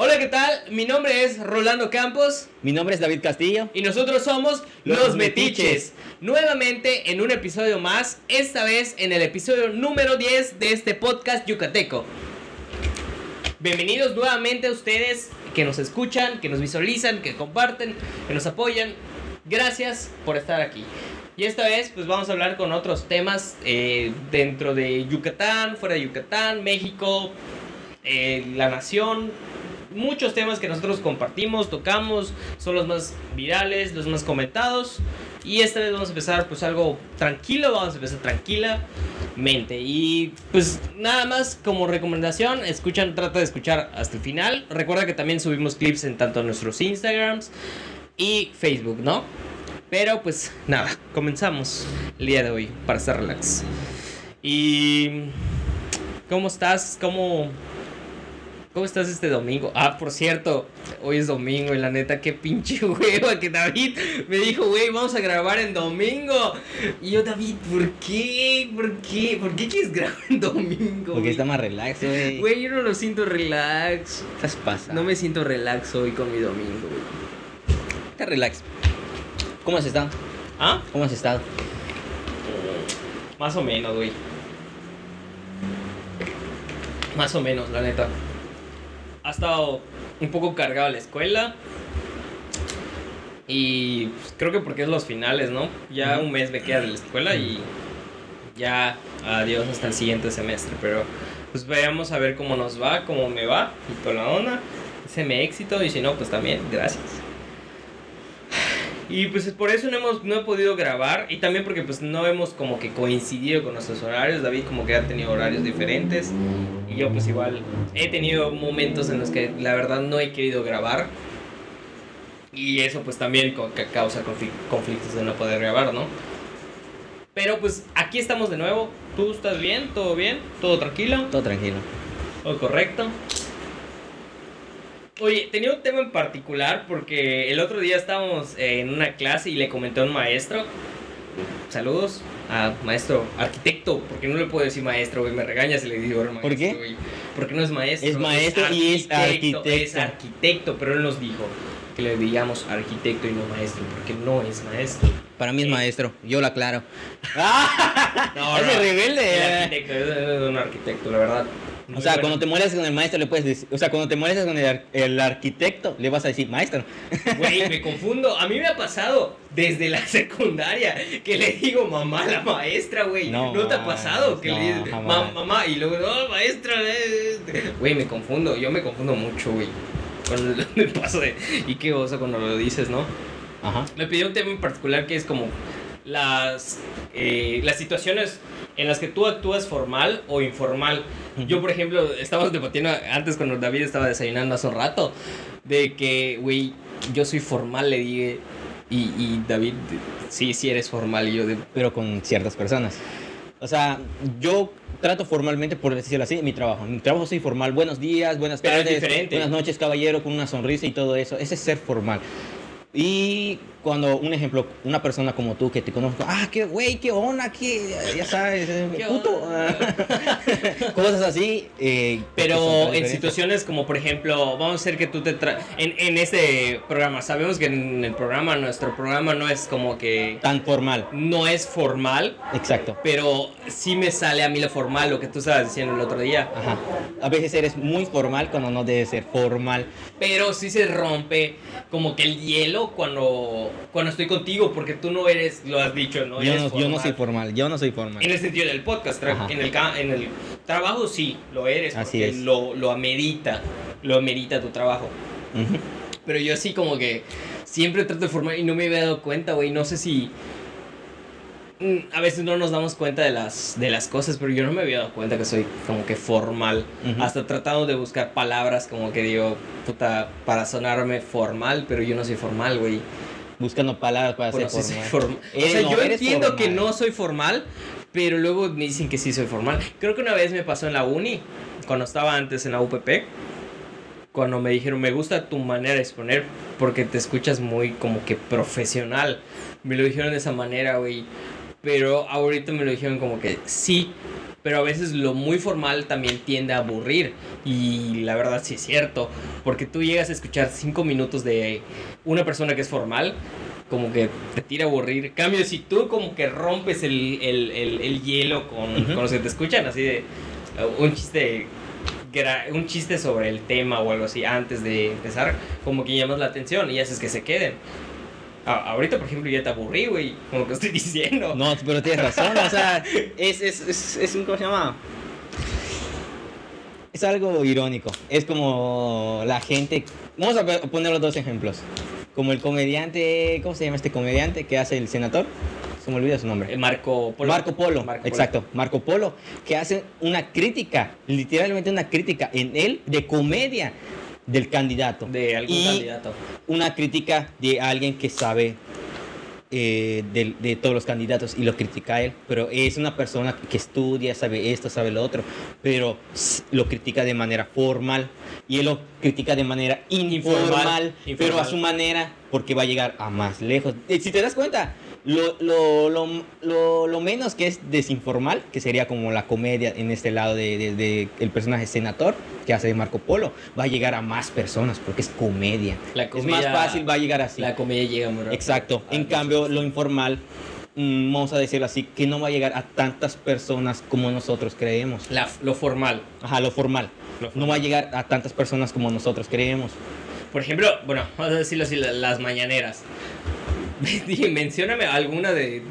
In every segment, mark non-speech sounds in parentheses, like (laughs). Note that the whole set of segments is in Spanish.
Hola, ¿qué tal? Mi nombre es Rolando Campos Mi nombre es David Castillo. y nosotros somos Los Los Metiches. Metiches. Nuevamente en un episodio más, esta vez en el episodio número 10 de este podcast yucateco. Bienvenidos nuevamente a ustedes que nos escuchan, que nos visualizan, que comparten, que nos apoyan. Gracias por estar aquí. Y esta vez pues vamos a hablar con otros temas eh, dentro de Yucatán, fuera de Yucatán, México, eh, la nación, muchos temas que nosotros compartimos, tocamos, son los más virales, los más comentados. Y esta vez vamos a empezar pues algo tranquilo, vamos a empezar tranquilamente. Y pues nada más como recomendación, escuchan, trata de escuchar hasta el final. Recuerda que también subimos clips en tanto nuestros Instagrams y Facebook, ¿no? Pero pues nada, comenzamos el día de hoy para estar relax. Y... ¿Cómo estás? ¿Cómo, ¿Cómo estás este domingo? Ah, por cierto, hoy es domingo y la neta, qué pinche (laughs) hueva que David me dijo, güey, vamos a grabar en domingo. Y yo, David, ¿por qué? ¿Por qué? ¿Por qué quieres grabar en domingo? Porque está más relax, güey. Güey, yo no lo siento relax. Estás pasando. No me siento relax hoy con mi domingo, güey. Está relax. ¿Cómo has estado? ¿Ah? ¿Cómo has estado? Más o menos, güey. Más o menos, la neta. Ha estado un poco cargado la escuela. Y pues, creo que porque es los finales, ¿no? Ya un mes me queda de la escuela y ya adiós hasta el siguiente semestre. Pero pues veamos a ver cómo nos va, cómo me va y con la onda. Se me éxito y si no, pues también, gracias. Y pues por eso no hemos no he podido grabar y también porque pues no hemos como que coincidido con nuestros horarios. David como que ha tenido horarios diferentes y yo pues igual he tenido momentos en los que la verdad no he querido grabar. Y eso pues también causa confli- conflictos de no poder grabar, ¿no? Pero pues aquí estamos de nuevo. ¿Tú estás bien? ¿Todo bien? ¿Todo tranquilo? Todo tranquilo. ¿Todo correcto? Oye, tenía un tema en particular porque el otro día estábamos eh, en una clase y le comenté a un maestro. Saludos a maestro arquitecto, porque no le puedo decir maestro, güey, me regaña si le digo maestro. ¿Por qué? güey. Porque no es maestro. Es maestro y es arquitecto. Es arquitecto, pero él nos dijo que le digamos arquitecto y no maestro, porque no es maestro. Para mí es maestro. Yo lo aclaro. (laughs) No, no, rebelde. El arquitecto, es un arquitecto, la verdad. O sea, bueno. cuando te mueres con el maestro le puedes decir, o sea, cuando te mueres con el, ar- el arquitecto le vas a decir maestro. Güey, (laughs) me confundo. A mí me ha pasado desde la secundaria que le digo mamá a la maestra, güey. ¿No, No, te ha pasado? Que no, le dices jamás. "Ma- mamá y luego, no, maestra. eh". Güey, me confundo. Yo me confundo mucho, güey. Cuando (laughs) me paso de. Y qué oso cuando lo dices, ¿no? Ajá. Me pidió un tema en particular que es como las, eh, las situaciones en las que tú actúas formal o informal. Yo, por ejemplo, estábamos debatiendo antes cuando David estaba desayunando hace un rato, de que, güey, yo soy formal, le dije, y, y David, sí, sí eres formal, y yo de... Pero con ciertas personas. O sea, yo trato formalmente, por decirlo así, mi trabajo. Mi trabajo soy formal. Buenos días, buenas Pero es tardes, buenas noches, caballero, con una sonrisa y todo eso. Ese es ser formal. Y cuando, un ejemplo, una persona como tú que te conozco, ah, qué güey, qué onda, qué, ya sabes, eh, ¿Qué puto. (laughs) Cosas así. eh, Pero en situaciones como, por ejemplo, vamos a hacer que tú te... tra en, en este programa, sabemos que en el programa, nuestro programa no es como que... Tan formal. No es formal, Exacto. pero sí me sale a mí lo formal, lo que tú estabas diciendo el otro día. Ajá. A veces eres muy formal cuando no debes ser formal. Pero sí se rompe como que el hielo cuando, cuando estoy contigo, porque tú no eres, lo has dicho, ¿no? yo, no, yo no soy formal. Yo no soy formal. En el sentido del podcast, en el, en el trabajo sí, lo eres, Así es. Lo, lo amerita, lo amerita tu trabajo. Pero yo así como que siempre trato de formar y no me había dado cuenta, güey. No sé si. mm, A veces no nos damos cuenta de las, de las cosas, pero yo no me había dado cuenta que soy como que formal. Hasta tratando de buscar palabras como que digo, puta, para sonarme formal, pero yo no soy formal, güey. Buscando palabras para Bueno, ser sí formal. soy formal. O sea, no, yo entiendo que no soy formal, pero luego me dicen que sí soy formal. Creo que una vez me pasó en la uni, cuando estaba antes en la UPP, cuando me dijeron, me gusta tu manera de exponer porque te escuchas muy como que profesional. Me lo dijeron de esa manera, güey. Pero ahorita me lo dijeron como que sí, pero a veces lo muy formal también tiende a aburrir. Y la verdad sí es cierto, porque tú llegas a escuchar cinco minutos de una persona que es formal, como que te tira a aburrir. Cambio, si tú como que rompes el, el, el, el hielo con, Ujú. con los que te escuchan, así de uh, un chiste un chiste sobre el tema o algo así antes de empezar, como que llamas la atención y haces que se queden. A- ahorita, por ejemplo, ya te aburrí, güey, como que estoy (laughs) diciendo. No, pero tienes razón, o sea, (laughs) es, es, es, es un, ¿cómo se llama? Es algo irónico. Es como la gente. Vamos a poner los dos ejemplos. Como el comediante. ¿Cómo se llama este comediante que hace el senador? Se me olvida su nombre. Marco Polo. Marco Polo, Marco Polo. exacto, Marco Polo, que hace una crítica, literalmente una crítica en él de comedia del candidato. De algún Y candidato. Una crítica de alguien que sabe eh, de, de todos los candidatos y lo critica a él, pero es una persona que estudia, sabe esto, sabe lo otro, pero lo critica de manera formal y él lo critica de manera informal, Informal, pero a informal. su manera porque va a llegar a más lejos. Eh, Si te das cuenta, lo, lo, lo, lo, menos que es desinformal, que sería como la comedia en este lado de, de- de el personaje senador que hace de Marco Polo, va a llegar a más personas porque es comedia. La es más fácil, va a llegar así. La comedia llega muy rápido. Exacto. Ah, En cambio, lo informal, mm, vamos a decirlo así, que no va a llegar a tantas personas como nosotros creemos. La- lo formal. Ajá, lo formal. Lo No va a llegar a tantas personas como nosotros creemos. Por ejemplo, bueno, vamos a decirlo así, la- las mañaneras. (laughs) Mencióname alguna de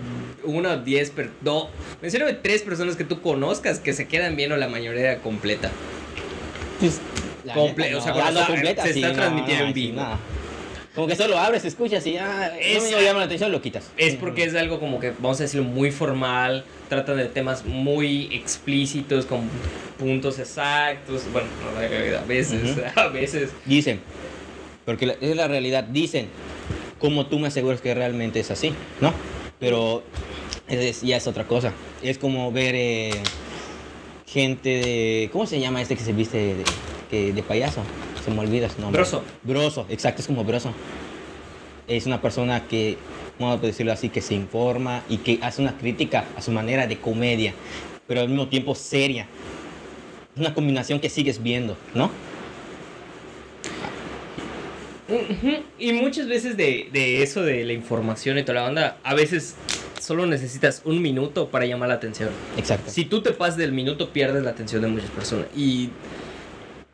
una o diez, per, no, mencióname tres personas que tú conozcas que se quedan viendo la mañanera completa. Pues, la Comple- neta, o sea, no completa, se sí, está no, transmitiendo no, en vivo. Como que solo abres, escuchas y ya Es- no me llama la atención, lo quitas. Es porque es algo como que, vamos a decirlo, muy formal, tratan de temas muy explícitos, con puntos exactos. Bueno, no, a veces, (laughs) a veces. Dicen, porque la- es la realidad, dicen, como tú me aseguras que realmente es así, ¿no? Pero es- ya es otra cosa. Es como ver eh, gente de... ¿Cómo se llama este que se viste de, que- de payaso? Se me olvida su nombre. Broso. Broso, exacto, es como Broso. Es una persona que, vamos a decirlo así, que se informa y que hace una crítica a su manera de comedia, pero al mismo tiempo seria. Es una combinación que sigues viendo, ¿no? Y muchas veces de, de eso, de la información y toda la onda, a veces solo necesitas un minuto para llamar la atención. Exacto. Si tú te pasas del minuto, pierdes la atención de muchas personas. Y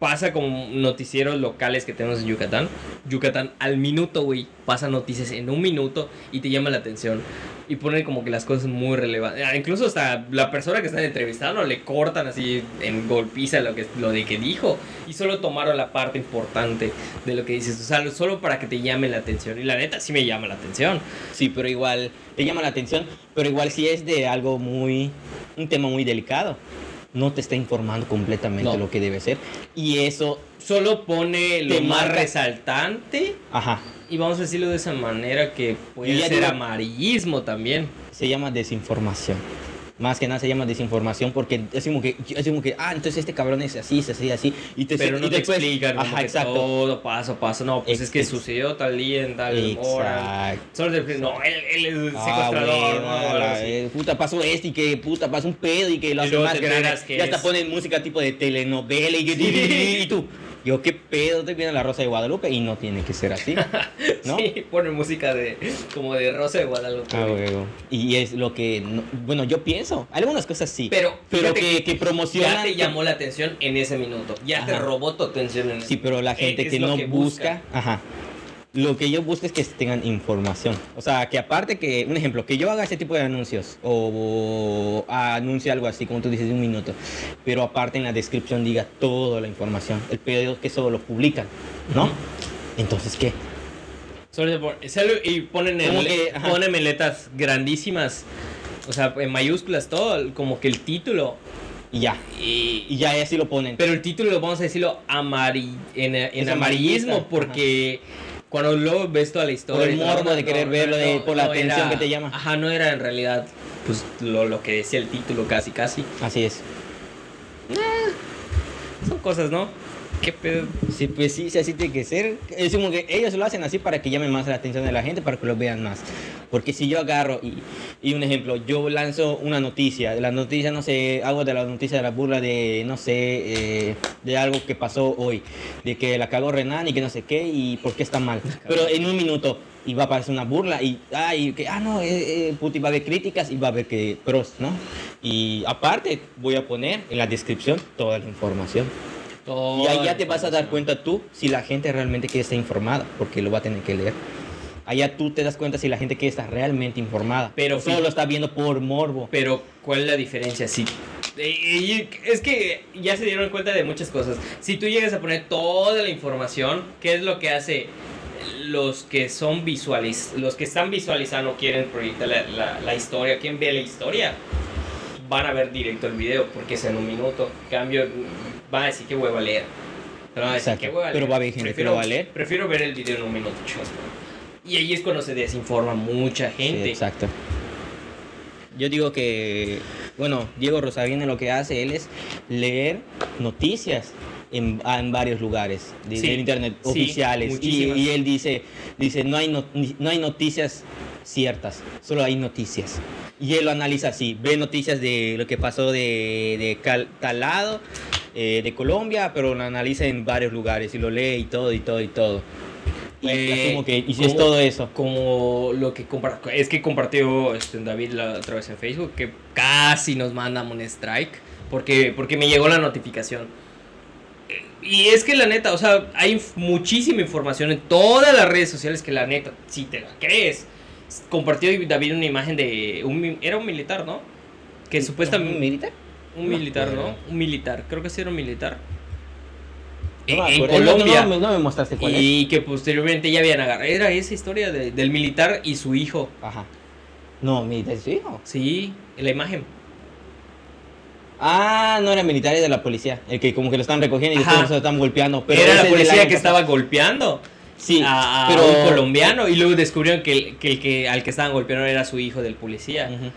pasa con noticieros locales que tenemos en Yucatán. Yucatán al minuto, güey, pasa noticias en un minuto y te llama la atención. Y ponen como que las cosas muy relevantes. Ah, Incluso hasta la persona que están entrevistando le cortan así en golpiza lo, que, lo de que dijo. Y solo tomaron la parte importante de lo que dices. O sea, solo para que te llame la atención. Y la neta sí me llama la atención. Sí, pero igual te llama la atención, pero igual si es de algo muy, un tema muy delicado, no te está informando completamente No. lo que debe ser. Y eso, Solo pone lo más marca- resaltante ajá, Y vamos a decirlo de esa manera que puede ser digo- amarillismo también. se llama desinformación. Más que nada se llama desinformación porque es como que, es como que, ah, entonces este cabrón es así, es así, así. Y te, Pero y no te después- explican Ajá, exacto. todo paso a paso. No, pues es que Ex- sucedió tal día en tal hora. Exacto. Solo te no, él, él es Ah, secuestrador. bueno, no, así. eh, puta, pasó esto y que puta, pasó un pedo y que lo Y hace luego más grande. Y hasta ponen música tipo de telenovela y, que- (laughs) y tú, yo qué pedo, estoy viendo la Rosa de Guadalupe y no tiene que ser así, (laughs) ¿no? Sí, pone música de como de Rosa de Guadalupe. Ah, huevo. Y es lo que, no- bueno, yo pienso, algunas cosas sí, Pero, pero que, que promocionan... ya te llamó la atención en ese minuto. Ya te robó tu atención en ese Sí, pero la Eh, gente es que no que busca, ajá. Lo que yo busco es que tengan información. O sea, que aparte que, un ejemplo, que yo haga ese tipo de anuncios o, o anuncie algo así, como tú dices, de un minuto, pero aparte en la descripción diga toda la información. El es que solo lo publican, ¿no? Entonces, ¿qué? Y ponen, en, Como que, ponen en letras grandísimas. O sea, en mayúsculas todo, como que el título. Y ya. Y, Y ya así lo ponen. Pero el título, vamos a decirlo, amari- en, amarillismo, porque cuando luego ves toda la historia. el y todo, morbo de querer verlo, de- por la atención era- que te llama. Ajá, no era en realidad pues lo, lo que decía el título, casi, casi. Así es. Son cosas, ¿no? ¿Qué pedo? Sí, pues sí, sí, así tiene que ser. Es como que ellos lo hacen así para que llame más la atención de la gente, para que lo vean más. Porque si yo agarro y, y un ejemplo, yo lanzo una noticia, la noticia, no sé, hago de la noticia de la burla de, no sé, eh, de algo que pasó hoy, de que la cagó Renan y que no sé qué y por qué está mal. Pero en un minuto y va a aparecer una burla y, ay, que, ah, no, eh, eh, puti, va a haber críticas y va a haber que pros, ¿no? Y aparte voy a poner en la descripción toda la información. Y ahí ya te vas a dar cuenta tú si la gente realmente quiere estar informada, porque lo va a tener que leer. Allá tú te das cuenta si la gente quiere estar realmente informada. Pero solo lo está viendo por morbo. Pero, ¿cuál es la diferencia? Sí. eh, es que ya se dieron cuenta de muchas cosas. Si tú llegas a poner toda la información, ¿qué es lo que hace los que son visualiz los que están visualizando quieren proyectar la, la, la historia, quieren ver la historia? Van a ver directo el video porque es en un minuto. Cambio, van a decir que hueva leer. Pero, van a decir. "¿Qué hueva Pero leer?". va a haber gente que prefiero, lo va a leer. Prefiero ver el video en un minuto, chicos. Y ahí es cuando se desinforma mucha Sí, gente. exacto. Yo digo que, bueno, Diego Rosarín lo que hace él es leer noticias en, en varios lugares de, Sí, del internet sí, oficiales y, él dice, dice no hay no, no hay noticias ciertas, solo hay noticias. Y él lo analiza así, ve noticias de lo que pasó de, de cal- tal lado, eh, de Colombia, pero lo analiza en varios lugares y lo lee y todo y todo y todo. Y Eh, asumo que y si es ¿cómo? todo eso. como lo que es que compartió este, David la otra vez en Facebook que casi nos mandan un strike porque porque me llegó la notificación y es que la neta o sea hay muchísima información en todas las redes sociales que la neta si te la crees compartió David una imagen de un era un militar no que supuestamente ¿Un militar? Un No militar no un militar creo que sí era un militar No en, Colombia No, no, no me mostraste cuál es. y que posteriormente ya habían agarrado. Era esa historia de- del militar y su hijo. Ajá. No, militar es su hijo. Sí, en la imagen. Ah, no era militar, era de la policía. El que como que lo están recogiendo y después lo están golpeando. Pero Era la policía que estaba golpeando Sí, a, a pero. un colombiano y luego descubrieron que, el, que el que al que estaban golpeando era su hijo del policía. Ujú.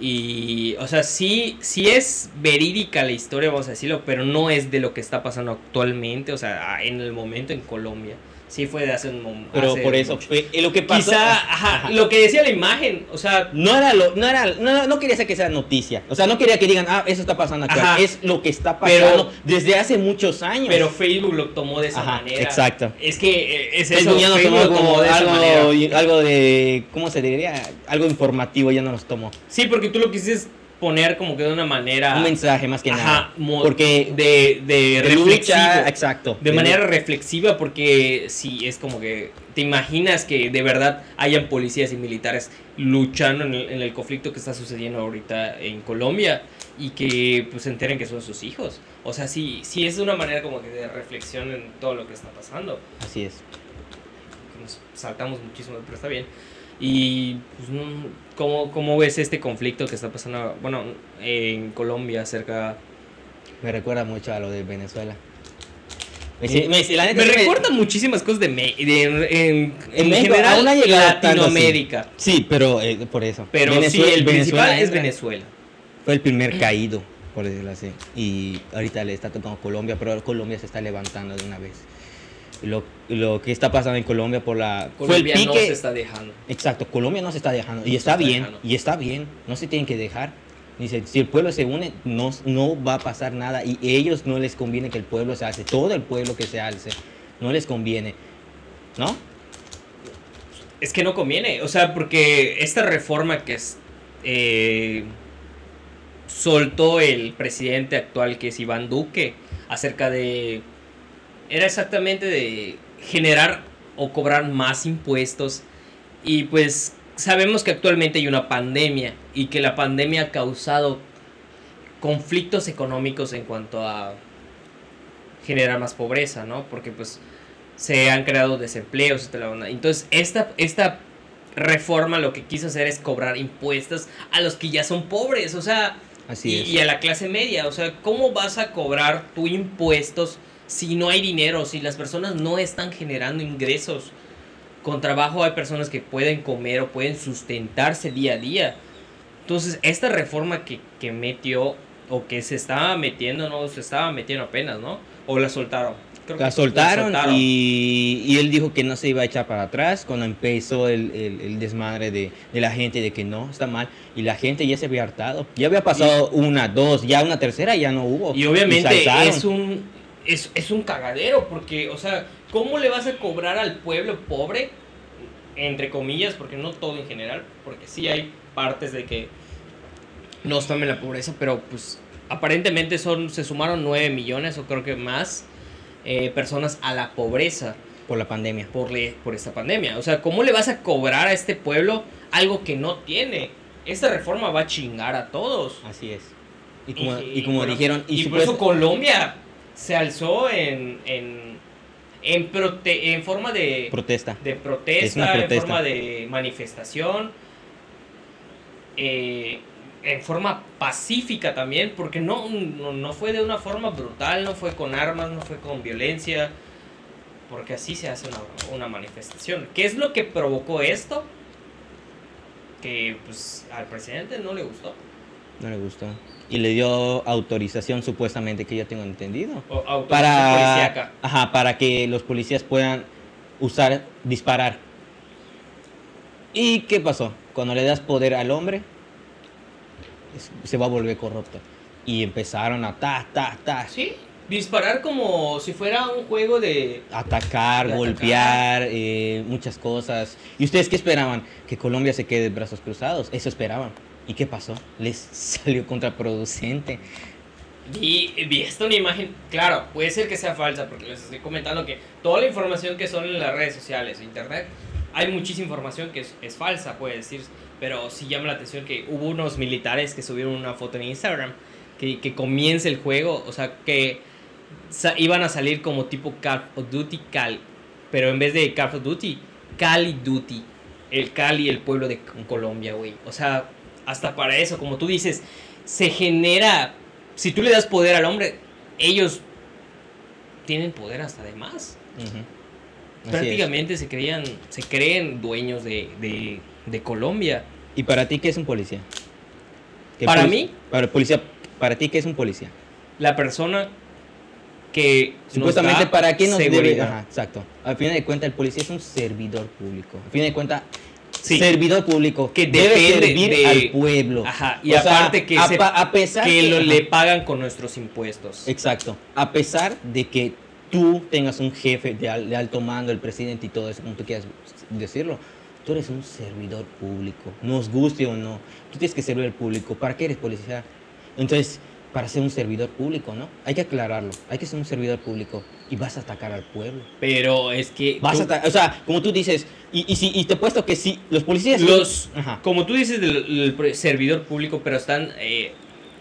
Y, o sea, sí, sí es verídica la historia, vamos a decirlo, pero no es de lo que está pasando actualmente, o sea, en el momento en Colombia. Sí fue de hace un momento. Pero por eso, fue- eh, lo que pasó. Quizá, ajá, Ajá. lo que decía la imagen, o sea, No era lo, no era, no, no quería hacer que sea noticia. O sea, no quería que digan, ah, eso está pasando. Ajá. Es lo que está Pero- pasando desde hace muchos años. pero Facebook lo tomó de esa Ajá, manera. exacto. Es que eh, es eso, Facebook ya Facebook tomó como de esa manera. algo, de, ¿cómo se diría? Algo informativo, ya no nos tomó. Sí, porque tú lo quisiste poner como que de una manera. Un mensaje más que Ajá, nada. Porque de, de, de lucha, exacto. De manera reflexiva, porque sí, es como que te imaginas que de verdad hayan policías y militares luchando en el, en el conflicto que está sucediendo ahorita en Colombia y que pues se enteren que son sus hijos. O sea, sí, sí es una manera como que de reflexión en todo lo que está pasando. Así es. Nos saltamos muchísimo, pero está bien. Y pues, ¿cómo, ¿cómo ves este conflicto que está pasando, bueno, en Colombia acerca... Me recuerda mucho a lo de Venezuela. Me, la neta me- recuerda muchísimas cosas de, me- de- en, en, general así. Latinoamérica. Sí, pero eh, por eso. Pero Venezuela- sí, el principal Venezuela es entra- Venezuela. Fue el primer caído, por decirlo así. Y ahorita le está tocando Colombia, pero Colombia se está levantando de una vez. Lo, lo que está pasando en Colombia por la... Colombia fue el no pique... se está dejando. Exacto, Colombia no se está dejando. Y está está bien, dejando. y está bien. No se tienen que dejar. Dice, si el pueblo se une, no, no va a pasar nada. Y ellos no les conviene que el pueblo se alce. Todo el pueblo que se alce, no les conviene. ¿No? Es que no conviene, o sea, porque esta reforma que es, eh, soltó el presidente actual, que es Iván Duque, acerca de... Era exactamente de generar o cobrar más impuestos. Y pues sabemos que actualmente hay una pandemia y que la pandemia ha causado conflictos económicos en cuanto a generar más pobreza, ¿no? Porque pues se han creado desempleos. la onda. Entonces, esta, esta reforma lo que quiso hacer es cobrar impuestos a los que ya son pobres, o sea, Así y, es. y a la clase media. O sea, ¿cómo vas a cobrar tu impuestos si no hay dinero, si las personas no están generando ingresos? Con trabajo hay personas que pueden comer o pueden sustentarse día a día. Entonces, esta reforma que, que metió o que se estaba metiendo, no se estaba metiendo apenas, ¿no? O la soltaron. creo La que soltaron, la soltaron. Y, y él dijo que no se iba a echar para atrás cuando empezó el, el- el desmadre de, de la gente de que no, está mal. Y la gente ya se había hartado. Ya había pasado una, dos, ya una tercera ya no hubo. Y obviamente saltaron. es un es, es un cagadero porque, o sea, ¿cómo le vas a cobrar al pueblo pobre? Entre comillas, porque no todo en general, porque sí hay partes de que no están en la pobreza, pero pues aparentemente son se sumaron 9 millones o creo que más eh, personas a la pobreza Por la pandemia. por, le- por esta pandemia. O sea, ¿cómo le vas a cobrar a este pueblo algo que no tiene? Esta reforma va a chingar a todos. Así es. Y como, Y- y como bueno, dijeron, Y, y, por eso Colombia se alzó en, en, en, prote- en forma de, protesta. de Es protesta, en forma de manifestación, eh, en forma pacífica también, porque no, no, no fue de una forma brutal, no fue con armas, no fue con violencia, porque así se hace una, una manifestación. ¿Qué es lo que provocó esto? Que pues al presidente no le gustó. No le gustó. Y le dio autorización supuestamente que yo tengo entendido. O- Para, policíaca. ajá, para que los policías puedan usar, disparar. ¿Y qué pasó? Cuando le das poder al hombre, se va a volver corrupto. Y empezaron a ta, ta, ta, Sí, disparar como si fuera un juego de... atacar, De atacar. golpear, eh, muchas cosas. ¿Y ustedes qué esperaban? Que Colombia se quede de brazos cruzados. Eso esperaban. ¿Y qué pasó? Les (laughs) salió contraproducente. Vi, vi esto una imagen, claro, puede ser que sea falsa, porque les estoy comentando que toda la información que son en las redes sociales, internet, hay muchísima información que es, falsa, puede decir, pero sí llama la atención que hubo unos militares que subieron una foto en Instagram, que, que comience el juego, o sea, que iban a salir como tipo Call of Duty Cal, pero en vez de Call of Duty, Cali Duty, el Cali, el pueblo de Colombia, güey, o sea, hasta para eso, como tú dices, se genera, si tú le das poder al hombre, ellos tienen poder hasta de más. Es. Prácticamente se creían, se creen dueños de, de, de Colombia. ¿Y para ti qué es un policía? ¿Qué Para mí- Para policía, para ti qué es un policía? La persona que Supuestamente para qué nos debe. seguridad. Ajá, exacto. Al final de cuentas el policía es un servidor público. Al final de cuentas Sí. servidor público Que debe servir de- al pueblo. Ajá, y O sea, aparte que, a, se- pa- a pesar que lo, ajá, le pagan con nuestros impuestos. Exacto. A pesar de que tú tengas un jefe de, de alto mando, el presidente y todo eso, como tú quieras decirlo, tú eres un servidor público. Nos guste o no, tú tienes que servir al público. ¿Para qué eres policía? Entonces, para ser un servidor público, ¿no? Hay que aclararlo. Hay que ser un servidor público y vas a atacar al pueblo. Pero es que Vas tú- a o sea, como tú dices, y, y, si, y te puesto que sí, los policías... los Ajá. como tú dices del, servidor público, pero están eh,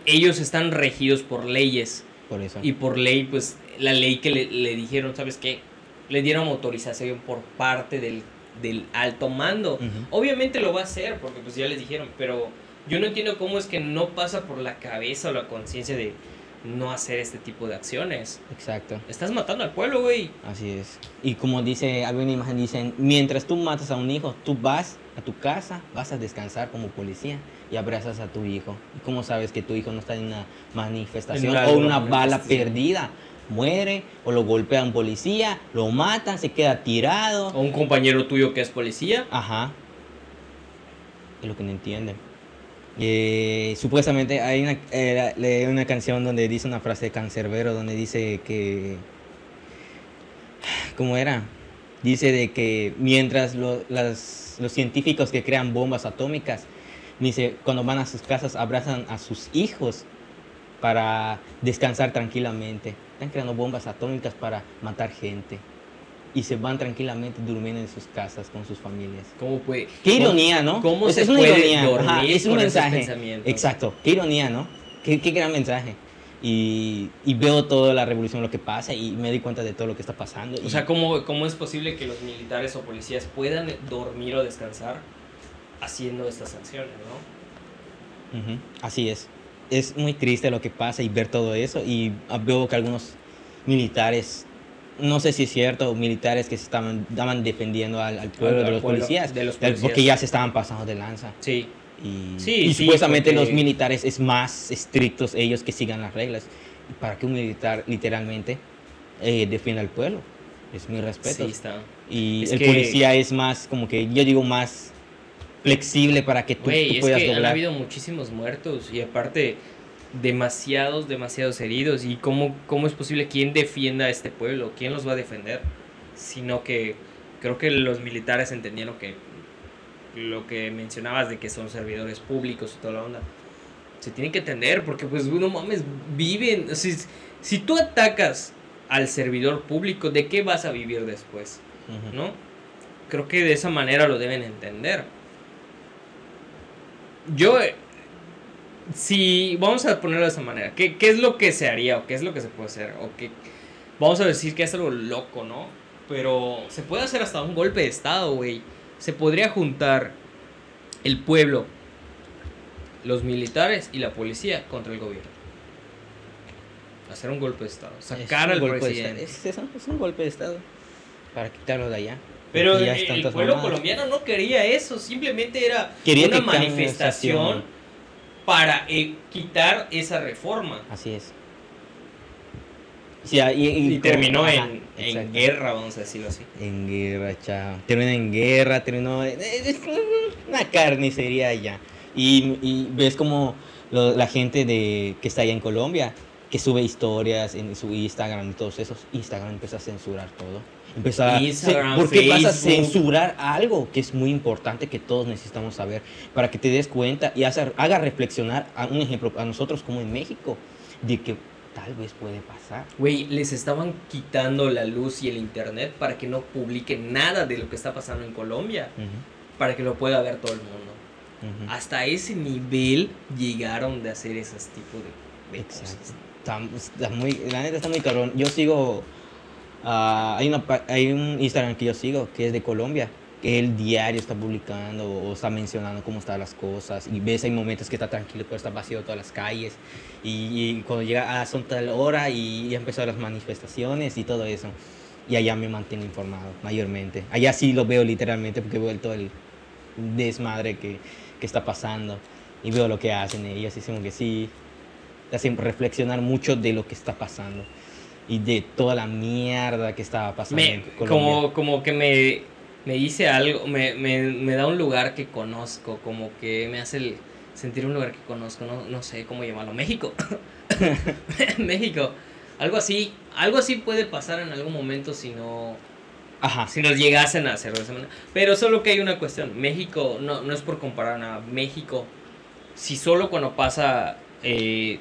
ellos están regidos por leyes Por eso. y por ley, pues la ley que le, le dijeron, ¿sabes qué? Le dieron autorización por parte del, del alto mando. Obviamente lo va a hacer porque pues ya les dijeron, pero yo no entiendo cómo es que no pasa por la cabeza o la conciencia de no hacer este tipo de acciones. Exacto. Estás matando al pueblo, güey. Así es. Y como dice, había una imagen, dicen, mientras tú matas a un hijo, tú vas a tu casa, vas a descansar como policía y abrazas a tu hijo. ¿Y cómo sabes que tu hijo no está en una manifestación En o una bala perdida? Muere o lo golpea un policía, lo matan, se queda tirado. O un compañero tuyo que es policía. Ajá. Es lo que no entienden. Eh, supuestamente hay una, eh, una canción donde dice una frase de Cancerbero donde dice que... ¿Cómo era? Dice de que mientras los científicos que crean bombas atómicas, dice, cuando van a sus casas abrazan a sus hijos para descansar tranquilamente. Están creando bombas atómicas para matar gente. Y se van tranquilamente durmiendo en sus casas con sus familias. ¿Cómo puede? Qué cómo- ironía, ¿no? ¿Cómo Es- se es una puede ironía, ajá, es un mensaje. Exacto, qué ironía, ¿no? Qué, qué gran mensaje. Y, y veo toda la revolución, lo que pasa, y me doy cuenta de todo lo que está pasando. O sea, ¿cómo, ¿cómo es posible que los militares o policías puedan dormir o descansar haciendo estas acciones, no? Ujú, Así es. Es muy triste lo que pasa y ver todo eso. Y veo que algunos militares, no sé si es cierto, militares que se estaban, estaban defendiendo al, al pueblo de los pueblo, policías. de los policías. Porque ya se estaban pasando de lanza. Sí. Y, Sí, y sí, supuestamente porque- los militares es más estrictos ellos que sigan las reglas. ¿Y para qué un militar literalmente eh, defiende al pueblo. Es mi respeto. Sí, está. Y Es el que- policía es más, como que yo digo, más flexible para que tú, Güey, tú es puedas que han lograr. habido muchísimos muertos y aparte demasiados, demasiados heridos. ¿Y cómo, cómo es posible quién defienda a este pueblo? ¿Quién los va a defender? Sino que creo que los militares entendieron que lo que mencionabas de que son servidores públicos y toda la onda. Se tiene que entender porque pues no mames, viven. Si, si tú atacas al servidor público, ¿de qué vas a vivir después? ¿no? Creo que de esa manera lo deben entender. Yo, si vamos a ponerlo de esa manera, ¿qué, qué es lo que se haría o qué es lo que se puede hacer? O qué- vamos a decir que es algo loco, ¿no? Pero se puede hacer hasta un golpe de Estado, güey. Se podría juntar el pueblo, los militares y la policía contra el gobierno. Hacer un golpe de Estado. Es Sacar un al golpe de presidente. estado. Es, es un, es un golpe de Estado. Para quitarlo de allá. Pero el, es pueblo mamadas. colombiano no quería eso, simplemente era Quería una que manifestación. Para eh, quitar esa reforma. Así es. Sí, y, y- Y terminó en, guerra, vamos a decirlo así. En guerra, chao. Terminó en guerra, terminó en es una carnicería ya. Y, y ves como lo- la gente de, que está allá en Colombia, que sube historias en su Instagram y todos esos, Instagram empezó a censurar todo. Empezó a, Instagram, ¿Por qué vas a Facebook. censurar algo que es muy importante que todos necesitamos saber para que te des cuenta y haga, haga reflexionar a un ejemplo a nosotros como en México de que tal vez puede pasar. Güey, les estaban quitando la luz y el internet para que no publiquen nada de lo que está pasando en Colombia, Ujú, para que lo pueda ver todo el mundo. ujú. Hasta ese nivel llegaron de hacer esos tipos de, de Exacto. cosas. Está, está muy, la neta está muy cabrón. Yo sigo, ah, hay, una, hay un Instagram que yo sigo que es de Colombia, que él diario está publicando o está mencionando cómo están las cosas y ves hay momentos que está tranquilo, pero está vacío todas las calles y, y cuando llega a son tal hora y ya empezaron las manifestaciones y todo eso. Y allá me mantengo informado mayormente. Allá sí lo veo literalmente porque veo el- todo el desmadre que, que está pasando y veo lo que hacen y como que sí, hacen reflexionar mucho de lo que está pasando y de toda la mierda que estaba pasando en Me, Colombia. como, como que me, me dice algo, me, me, me da un lugar que conozco, como que me hace el- sentir un lugar que conozco, no, no sé cómo llamarlo, México. (laughs) México. Algo así, algo así puede pasar en algún momento si no, Ajá, si nos llegasen a hacer de esa manera. Pero solo que hay una cuestión, México, no, no es por comparar nada, México, si solo cuando pasa, eh,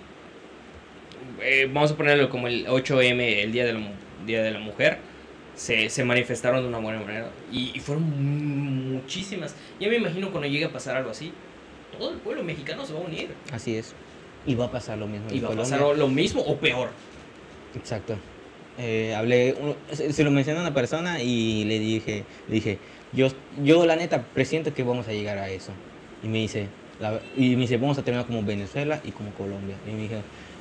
eh, vamos a ponerlo como el 8M, el Día de la, Día de la Mujer, se, se manifestaron de una buena manera. Y, y fueron mu- muchísimas. Ya me imagino cuando llegue a pasar algo así, todo el pueblo mexicano se va a unir. así es. Y va a pasar lo mismo Y en va a Colombia. pasar lo mismo o peor. Exacto. Eh, hablé, se lo mencioné a una persona y le dije, le dije, yo, yo la neta presiento que vamos a llegar a eso. Y me dice, la- y me dice, vamos a terminar como Venezuela y como Colombia. Y me dijo,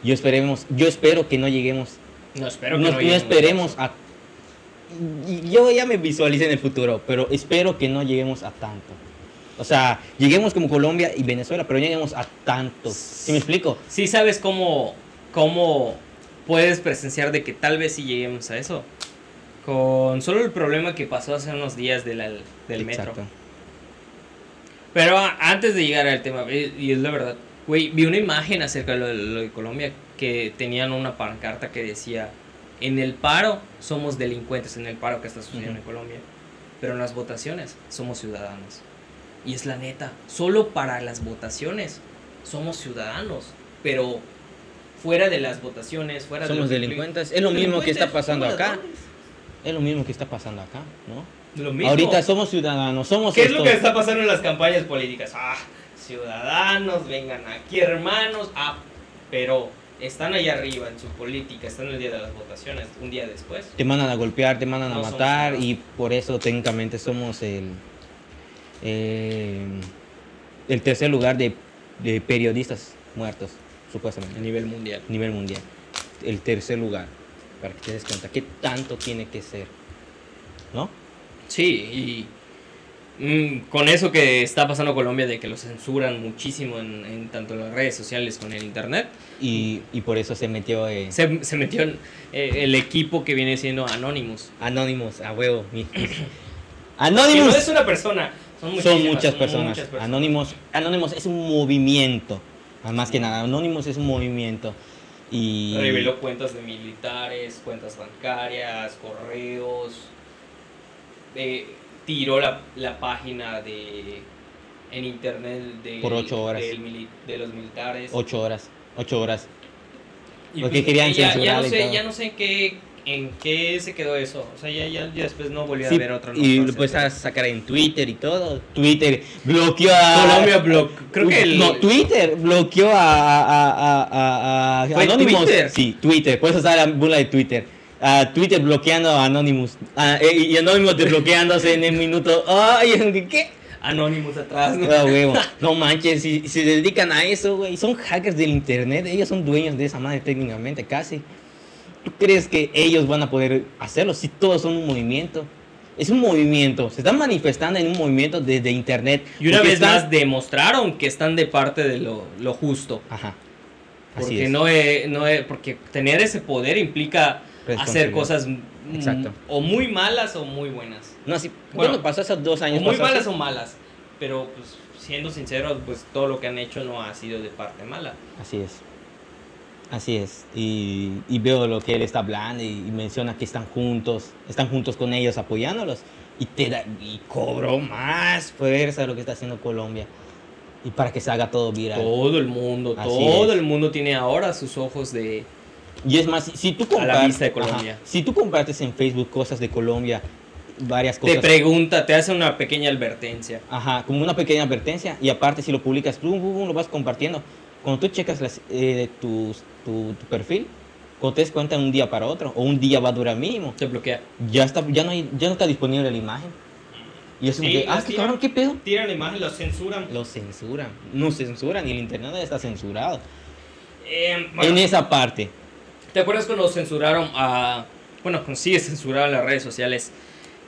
yo esperemos, yo espero que no lleguemos No espero no, que no lleguemos a esperemos a... Yo ya me visualicé en el futuro, pero espero que no lleguemos a tanto. O sea, lleguemos como Colombia y Venezuela, pero no lleguemos a tanto. ¿Sí me explico? Sí sabes cómo, cómo puedes presenciar de que tal vez sí lleguemos a eso. Con solo el problema que pasó hace unos días de la- del metro. Exacto. Pero a- antes de llegar al tema, y es la verdad, güey, vi una imagen acerca de lo, de lo de Colombia que tenían una pancarta que decía, en el paro somos delincuentes, en el paro que está sucediendo Ujú. en Colombia, pero en las votaciones somos ciudadanos. Y es la neta, solo para las votaciones somos ciudadanos, pero fuera de las votaciones, fuera de Somos lo que- delincuentes. Es lo mismo que está pasando somos acá. Es lo mismo que está pasando acá, ¿no? Lo mismo. Ahorita somos ciudadanos, somos ¿Qué es lo que está pasando en las campañas políticas? Ah, ciudadanos, vengan aquí hermanos. Ah, pero están allá arriba en su política, están el día de las votaciones, un día después. Te mandan a golpear, te mandan a No matar y por eso técnicamente somos el, eh, el tercer lugar de, de periodistas muertos, supuestamente. A nivel mundial. a nivel mundial. El tercer lugar. Para que te des cuenta qué tanto tiene que ser. ¿No? Sí, y con eso que está pasando Colombia de que lo censuran muchísimo en, en tanto las redes sociales como en el internet, Y, y por eso se metió eh, se, se metió en, eh, el equipo que viene siendo Anonymous. Anonymous, a huevo. (coughs) Anonymous no es una persona, son, son muchísimas, muchas son personas. muchas personas. Anonymous, Anonymous es un movimiento. Ah, Más que nada, Anonymous es un movimiento. Y Reveló cuentas de militares, cuentas bancarias, correos. eh, tiró la, la página de en internet de, Por ocho horas. del de los militares. ocho horas, ocho horas. Y porque querían ya, ya no y sé, todo. ya no sé en qué, en qué se quedó eso. O sea, ya, ya, ya después no volví a Sí, ver otro y lo puedes a sacar en Twitter y todo. Twitter bloqueó a. Colombia. Creo que el. No, Twitter bloqueó a. a, a, a, a ¿Fue Anonymous. Twitter? Sí, Twitter. Puedes usar la burla de Twitter. A Twitter bloqueando a Anonymous. Ah, eh, y Anonymous desbloqueándose en el minuto. Ay, ¿qué? Anonymous atrás, ¿no? Ah, huevo. No manches, si, si se dedican a eso, güey. Son hackers del internet. Ellos son dueños de esa madre técnicamente, casi. ¿Tú crees que ellos van a poder hacerlo si todos son un movimiento? Es un movimiento. Se están manifestando en un movimiento desde internet. Y una vez están- más demostraron que están de parte de lo, lo justo. Ajá. Así Porque es. no es, no es, porque tener ese poder implica hacer Responsabilidad. cosas Exacto. o muy malas o muy buenas. No, sí. Bueno, Bueno, pasó esos dos O años. muy malas así. o malas. Pero pues siendo sinceros, pues todo lo que han hecho no ha sido de parte mala. Así es. Así es. Y, y veo lo que él está hablando y, y menciona que están juntos, están juntos con ellos apoyándolos. Y te da, y cobró más fuerza de lo que está haciendo Colombia. Y para que se haga todo viral. Todo el mundo, Así todo es. el mundo tiene ahora sus ojos de... Y es más, si, tú compartes, de Colombia. ajá, si tú compartes en Facebook cosas de Colombia, varias Te cosas. pregunta, te hace una pequeña advertencia. Ajá, como una pequeña advertencia. Y aparte, si lo publicas, pum, pum, pum, lo vas compartiendo. Cuando tú checas las, eh, tus- tu, tu perfil, cuando te des cuenta un día para otro, o un día va a durar mínimo, Te bloquea. ya, está, ya, no, hay- ya no está disponible la imagen. Y es Sí, que, ah, tiran. cabrón, qué pedo. Tiran la imagen, la censuran. Lo censuran. No censuran y el internet ya está censurado. Eh, bueno, En esa parte. ¿Te acuerdas cuando censuraron a... Bueno, censurado en las redes sociales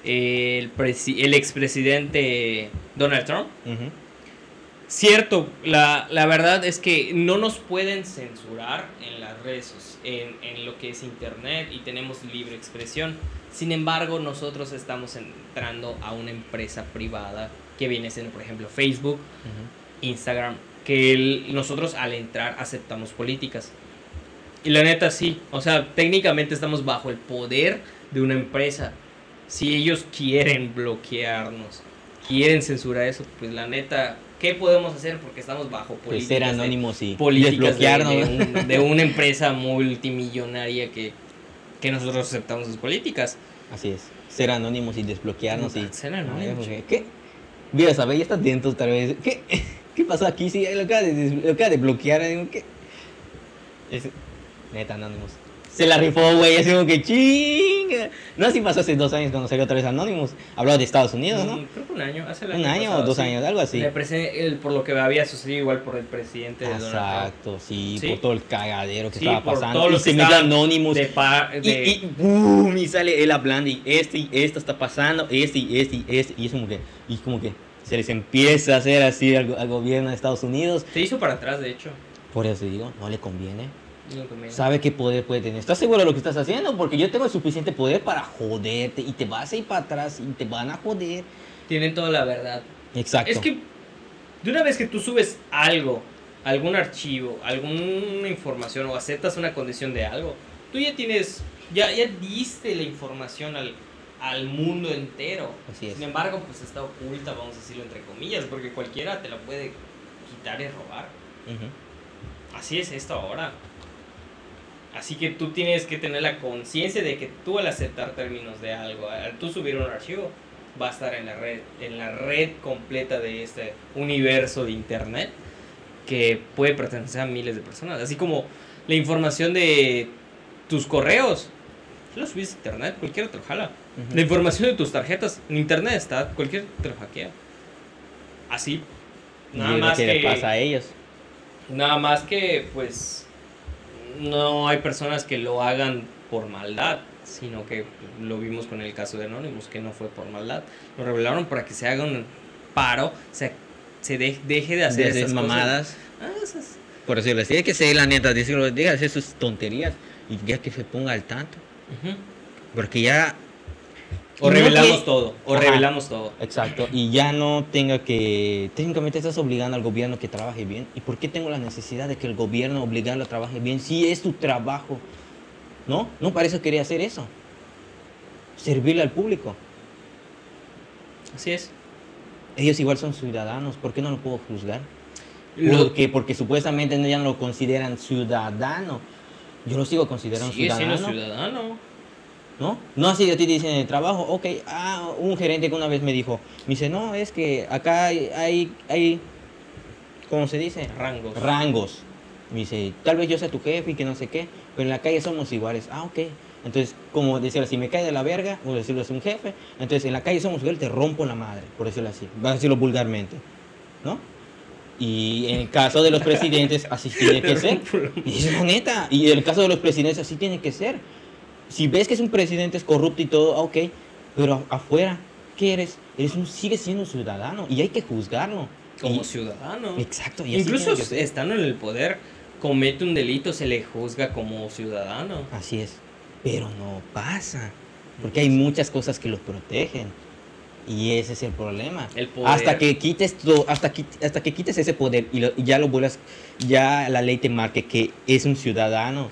el, el expresidente Donald Trump? Cierto, la, la verdad es que no nos pueden censurar en las redes, en, en lo que es internet y tenemos libre expresión. Sin embargo, nosotros estamos entrando a una empresa privada que viene siendo, por ejemplo, Facebook. Instagram, que el- nosotros al entrar aceptamos políticas. Y la neta sí, o sea, técnicamente estamos bajo el poder de una empresa. Si ellos quieren bloquearnos, quieren censurar eso, pues la neta, ¿qué podemos hacer? Porque estamos bajo Pues políticas. ser de- anónimos y políticas desbloquearnos. de un- de una empresa multimillonaria que, que nosotros aceptamos sus políticas. Así es. Ser anónimos y desbloquearnos y. Ser anónimos. ¿Qué? Mira, ¿sabes? Ya estás dentro otra vez. ¿Qué? (laughs) ¿Qué pasó aquí? Sí, lo acaba de, lo acaba de bloquear. digo, ¿Qué? Es- Neta, anónimos. Se la rifó, güey. Es como que chinga. No, así pasó hace dos años cuando salió otra vez Anonymous. Hablaba de Estados Unidos, ¿no? Mm, Creo que un año, hace el Un año pasado, o dos sí. años, algo así. El- por lo que había sucedido igual por el presidente de Donald Trump. Exacto, sí, Sí. por todo el cagadero que Sí, estaba pasando. todos y los se que metió estaban Anonymous. De pa- Y, de- y, boom, y sale él hablando y este y esto está pasando, este y este y este, y es como que, y como que se les empieza a hacer así al, al gobierno de Estados Unidos. Se hizo para atrás, de hecho. Por eso digo, no le conviene. ¿Sabe qué poder puede tener? ¿Estás seguro de lo que estás haciendo? Porque yo tengo el suficiente poder para joderte y te vas a ir para atrás y te van a joder. Tienen toda la verdad. Exacto. Es que de una vez que tú subes algo, algún archivo, alguna información o aceptas una condición de algo, tú ya tienes, ya, ya diste la información al, al mundo entero. Así es. Sin embargo, pues está oculta, vamos a decirlo entre comillas, porque cualquiera te la puede quitar y robar. Ujú. Así es esto ahora. Así que tú tienes que tener la conciencia de que tú al aceptar términos de algo, al tú subir un archivo, va a estar en la red, en la red completa de este universo de internet que puede pertenecer a miles de personas. Así como la información de tus correos, tú lo subes a internet, cualquiera te lo jala. Ujú. La información de tus tarjetas, en internet está, cualquiera te lo hackea. Así. Nada más que que le pasa a ellos. Nada más que, pues, no hay personas que lo hagan por maldad, sino que lo vimos con el caso de Anonymous, que no fue por maldad. Lo revelaron para que se haga un paro, se, se de- deje de hacer de esas mamadas. Ah, esas- Por decirlo así, hay que seguir la neta, decirlo, diga hacer sus tonterías y ya que se ponga al tanto. Porque ya. O revelamos que- todo, o Ajá. revelamos todo. Exacto, y ya no tenga que. Técnicamente estás obligando al gobierno que trabaje bien. ¿Y por qué tengo la necesidad de que el gobierno obligarlo a trabajar bien si es tu trabajo? ¿No? No parece querer hacer eso. Servirle al público. Así es. Ellos igual son ciudadanos, ¿por qué no lo puedo juzgar? Lo- Porque, porque supuestamente no- ya no lo consideran ciudadano. Yo lo sigo considerando sigue siendo ciudadano. ¿No? No así a ti te dicen en el trabajo, ok, ah, un gerente que una vez me dijo, me dice, no, es que acá hay, hay, hay ¿cómo se dice? Rangos. Rangos. Me dice, tal vez yo sea tu jefe y que no sé qué, pero en la calle somos iguales. Ah, ok. Entonces, como decirlo así, me cae de la verga, o decirlo así, un jefe, entonces en la calle somos iguales, te rompo la madre, por decirlo así, va a decirlo vulgarmente, ¿no? Y en el caso de los presidentes, así tiene que (laughs) ser. Y es la neta. Y en el caso de los presidentes, así tiene que ser. Si ves que es un presidente es corrupto y todo, ok. Pero afuera, ¿qué eres? Eres un, sigues siendo un ciudadano y hay que juzgarlo. Como Y- ciudadano. Exacto. Y Incluso que estando en el poder, comete un delito, se le juzga como ciudadano. Así es. Pero no pasa. Porque hay muchas cosas que los protegen. Y ese es el problema. El poder. Hasta que quites tu- hasta, qui- hasta que quites ese poder y, lo- y ya lo vuelvas, ya la ley te marque que es un ciudadano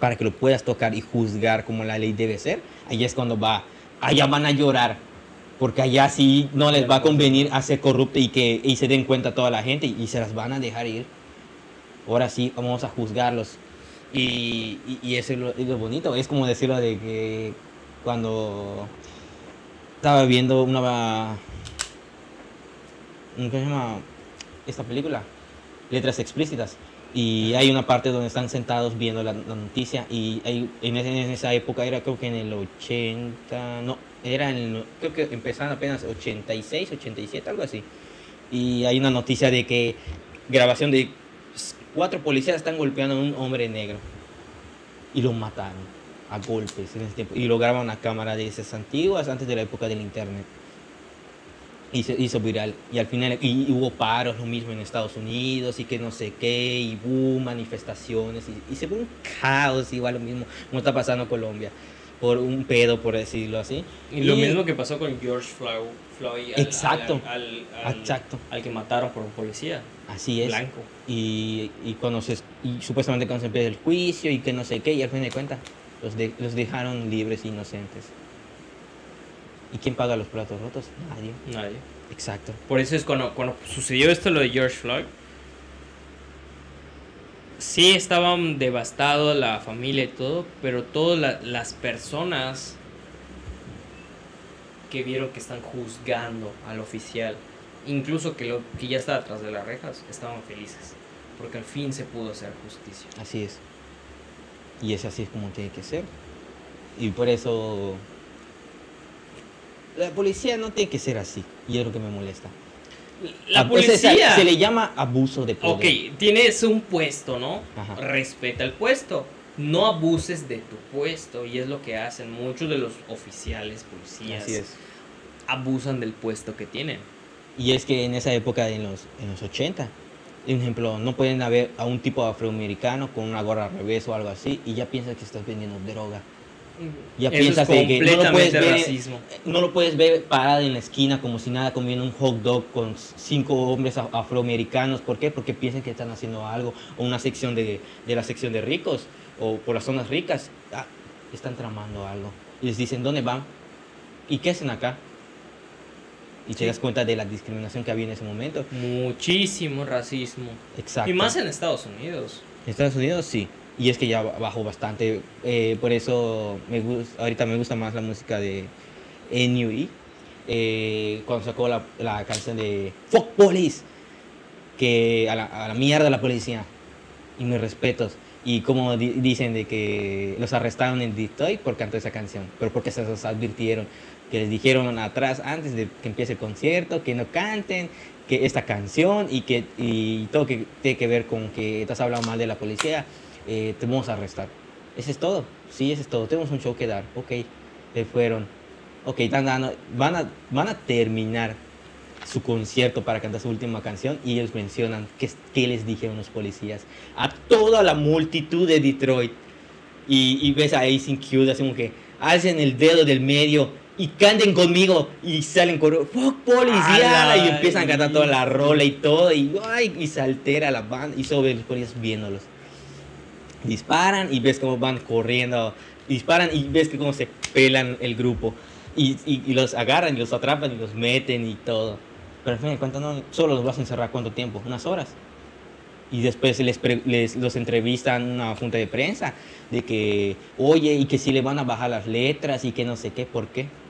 para que lo puedas tocar y juzgar como la ley debe ser, ahí es cuando va, allá van a llorar. Porque allá sí no les va a convenir hacer corrupto y que y se den cuenta toda la gente y, se las van a dejar ir. Ahora sí, vamos a juzgarlos. Y, y, eso es lo, es lo bonito. Es como decirlo de que cuando estaba viendo una. ¿Cómo se llama? Esta película. Letras explícitas. Y hay una parte donde están sentados viendo la, noticia. Y en, esa época era creo que en el 80. No, era en. Creo que empezaron apenas 86, 87, algo así. Y hay una noticia de que grabación de cuatro policías están golpeando a un hombre negro. Y lo mataron a golpes en ese tiempo. Y lo graban a cámara de esas antiguas, antes de la época del internet. Y se hizo viral. Y al final y, y hubo paros, lo mismo en Estados Unidos, y que no sé qué, y hubo manifestaciones. Y, y se fue un caos, igual lo mismo, como está pasando en Colombia. Por un pedo, por decirlo así. Y lo mismo que pasó con George Floyd. Floyd al- Exacto. Al, Exacto. al que mataron por un policía Así es. blanco. Y, y cuando se, y supuestamente cuando se empieza el juicio y que no sé qué, y al fin de cuentas los, de- los dejaron libres e inocentes. ¿Y quién paga los platos rotos? Nadie. Nadie. Exacto. Por eso es cuando, cuando sucedió esto, lo de George Floyd. Sí estaban devastados la familia y todo, pero todas la- las personas que vieron que están juzgando al oficial, incluso que, lo, que ya está atrás de las rejas, estaban felices. Porque al fin se pudo hacer justicia. Así es. Y es así es como tiene que ser. Y por eso la policía no tiene que ser así. Y es lo que me molesta. La o sea, policía... se le llama abuso de poder. Ok, tienes un puesto, ¿no? Ajá. Respeta el puesto. No abuses de tu puesto. Y es lo que hacen muchos de los oficiales, policías. Así es. Abusan del puesto que tienen. Y es que en esa época, en los, en los 80, por ejemplo, no pueden haber a un tipo afroamericano con una gorra al revés o algo así y ya piensas que estás vendiendo droga. Ya Eso piensas es que no lo puedes ver, no lo puedes ver parado en la esquina como si nada comiendo un hot dog con cinco hombres afroamericanos. ¿Por qué? Porque piensan que están haciendo algo o una sección de, de la sección de ricos o por las zonas ricas. Ah, están tramando algo. Y les dicen, ¿dónde van? ¿Y qué hacen acá? Y te Sí. das cuenta de la discriminación que había en ese momento. Muchísimo racismo. Exacto. Y más en Estados Unidos. En Estados Unidos sí. Y es que ya bajó bastante. eh, por eso me gusta, ahorita me gusta más la música de NUE. Eh, cuando sacó la, la canción de Fuck Police. Que a la, a la mierda la policía. Y mis respetos. Y como di- dicen de que los arrestaron en Detroit por cantar esa canción. Pero porque se los advirtieron. Que les dijeron atrás, antes de que empiece el concierto, que no canten que esta canción y que y todo que tiene que ver con que estás hablando mal de la policía, eh, te vamos a arrestar. Eso es todo. Sí, eso es todo. Tenemos un show que dar. Ok, se fueron. Ok, están dando, van, a, van a terminar su concierto para cantar su última canción y ellos mencionan qué, qué les dijeron los policías a toda la multitud de Detroit. Y, y ves a Ace Cute, así como que hacen el dedo del medio y canten conmigo y salen con fuck policía y empiezan a cantar toda la rola y todo y, ay, y se altera la banda y sobre los policías viéndolos disparan y ves cómo van corriendo disparan y ves que cómo se pelan el grupo y, y- los agarran y los atrapan y los meten y todo pero al fin de cuentas no solo los vas a encerrar cuánto tiempo unas horas y después les, les- los entrevistan en una junta de prensa de que, oye, y que si le van a bajar las letras y que no sé qué, ¿por qué?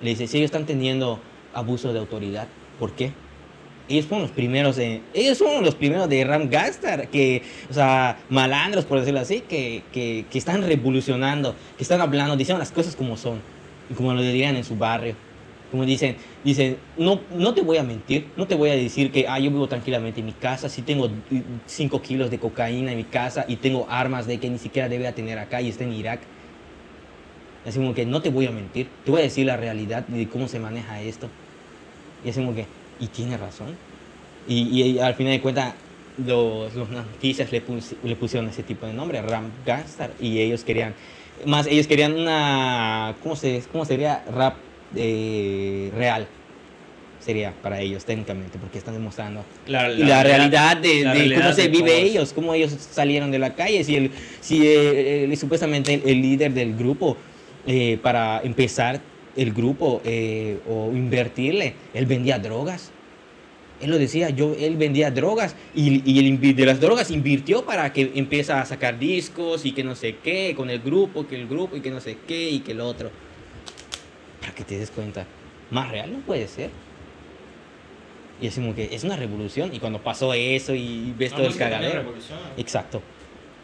Le dice, si ellos están teniendo abuso de autoridad, ¿por qué? Ellos fueron los primeros de, ellos fueron los primeros de Ram Gastar, que, o sea, malandros, por decirlo así, que, que, que están revolucionando, que están hablando, diciendo las cosas como son, y como lo dirían en su barrio. Como dicen, dicen, no, no te voy a mentir, no te voy a decir que, ah, yo vivo tranquilamente en mi casa, sí tengo 5 kilos de cocaína en mi casa y tengo armas de que ni siquiera debía tener acá y está en Irak. Así como que no te voy a mentir, te voy a decir la realidad de cómo se maneja esto. Y así como que, y tiene razón. Y, y al final de cuentas, los, los noticias le, pus- le pusieron ese tipo de nombre, Ram Gangstar, y ellos querían, más ellos querían una, ¿cómo, se, cómo sería? Rap eh, real. Sería para ellos técnicamente, porque están demostrando La, y la realidad de, la de realidad cómo se de vive todos. ellos, cómo ellos salieron de la calle, si, el, si eh, eh, supuestamente el, el líder del grupo, eh, para empezar el grupo eh, o invertirle, él vendía drogas. Él lo decía, yo, él vendía drogas y, y el invi- de las drogas invirtió para que empiece a sacar discos y que no sé qué, con el grupo, que el grupo y que no sé qué y que el otro. Para que te des cuenta, más real no puede ser. Y es como que es una revolución. Y cuando pasó eso y ves todo el cagadero. Exacto.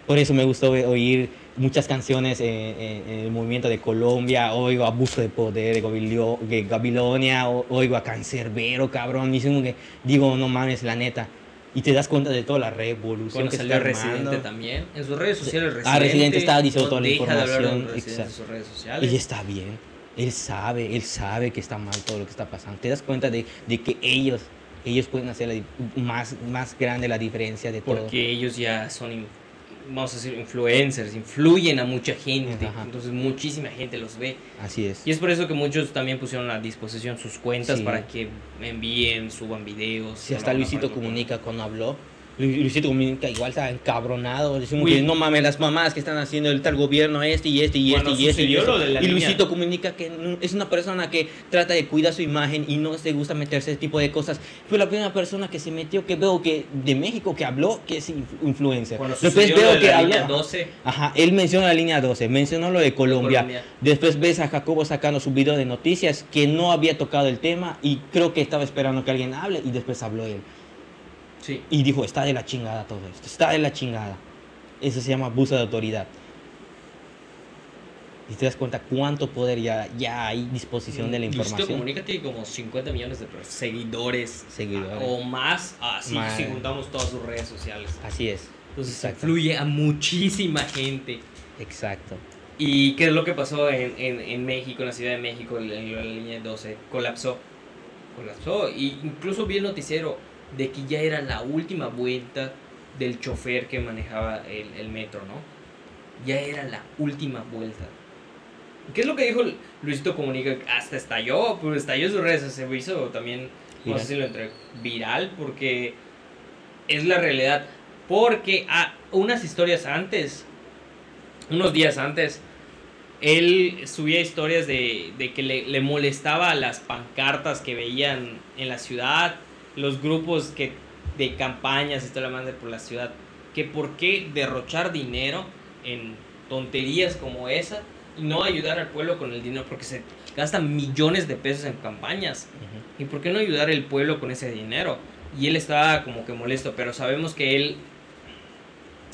Por eso me gustó oír muchas canciones en, en- en el movimiento de Colombia. Oigo Abuso de Poder de, Gabilio- de Gabilonia. o- Oigo a Cancerbero, cabrón. Y que digo, no mames, la neta. Y te das cuenta de toda la revolución Cuando que salió está Residente armando. también. En sus redes sociales, Residente. Ah, Residente estaba diciendo no toda la de de información, en exacto. sus redes sociales. Y está bien. Él sabe, él sabe que está mal todo lo que está pasando. Te das cuenta de, de que ellos, ellos pueden hacer la más, más grande la diferencia de todo. Porque ellos ya son, vamos a decir, influencers, influyen a mucha gente. Ajá. Entonces muchísima gente los ve. Así es. Y es por eso que muchos también pusieron a disposición sus cuentas Sí. para que envíen, suban videos. Si hasta Luisito Comunica cuando habló, Luisito Comunica igual está encabronado. Decimos que no mames, las mamás que están haciendo el tal gobierno este y este y este Cuando y este. Y, este. niña- Luisito Comunica que es una persona que trata de cuidar su imagen y no se gusta meterse ese tipo de cosas. Fue la primera persona que se metió, que veo que de México que habló, que es inf- influencer. Cuando Después veo de que la línea 12, Ajá, él menciona la línea 12, mencionó lo de Colombia. Colombia. Después ves a Jacobo sacando su video de noticias que no había tocado el tema y creo que estaba esperando que alguien hable y después habló él. Sí. Y dijo, está de la chingada todo esto, está de la chingada. Eso se llama abuso de autoridad. Y te das cuenta cuánto poder ya, ya hay disposición de la información. Comunica tiene como 50 millones de seguidores. Seguidores. O más, así si juntamos todas sus redes sociales. Así es. Entonces Exacto. influye a muchísima gente. Exacto. ¿Y qué es lo que pasó en, en, en México, en la Ciudad de México, en la, en la línea 12? Colapsó. Colapsó. Y incluso vi el noticiero de que ya era la última vuelta del chofer que manejaba el, el metro, ¿no? Ya era la última vuelta. ¿Qué es lo que dijo Luisito Comunica? Hasta estalló, pues estalló sus redes, se hizo también, no Viral. sé si lo entre viral, porque es la realidad. Porque a unas historias antes, unos días antes, él subía historias de, de que le, le molestaba las pancartas que veían en la ciudad, los grupos que, de campañas y toda la madre por la ciudad, que por qué derrochar dinero en tonterías como esa y no ayudar al pueblo con el dinero, porque se gastan millones de pesos en campañas. ¿Y por qué no ayudar al pueblo con ese dinero? Y él estaba como que molesto, pero sabemos que él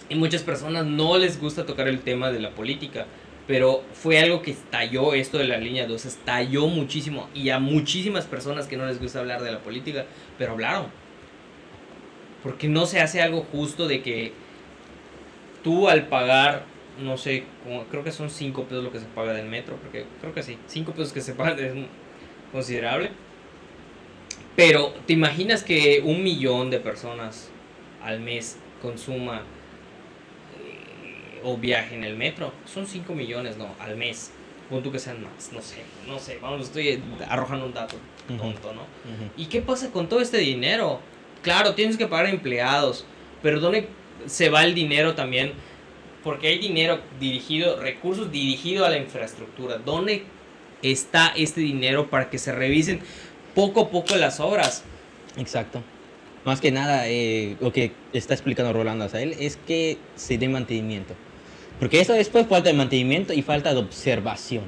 y muchas personas no les gusta tocar el tema de la política, pero fue algo que estalló esto de la línea 2, estalló muchísimo y a muchísimas personas que no les gusta hablar de la política, pero hablaron. Porque no se hace algo justo de que tú al pagar no sé, creo que son 5 pesos lo que se paga del metro, porque creo que sí, 5 pesos que se pagan (laughs) es considerable. Pero, ¿te imaginas que un millón de personas al mes consuma o viaje en el metro? Son 5 millones, no, al mes. Pon tú que sean más, no sé, no sé, vamos, estoy arrojando un dato tonto, ¿no? ¿Y qué pasa con todo este dinero? Claro, tienes que pagar empleados, pero ¿dónde se va el dinero también? Porque hay dinero dirigido, recursos dirigidos a la infraestructura. ¿Dónde está este dinero para que se revisen poco a poco las obras? Exacto. Más que nada, eh, lo que está explicando Rolando Azael es que se dé mantenimiento. Porque eso después falta de mantenimiento y falta de observación.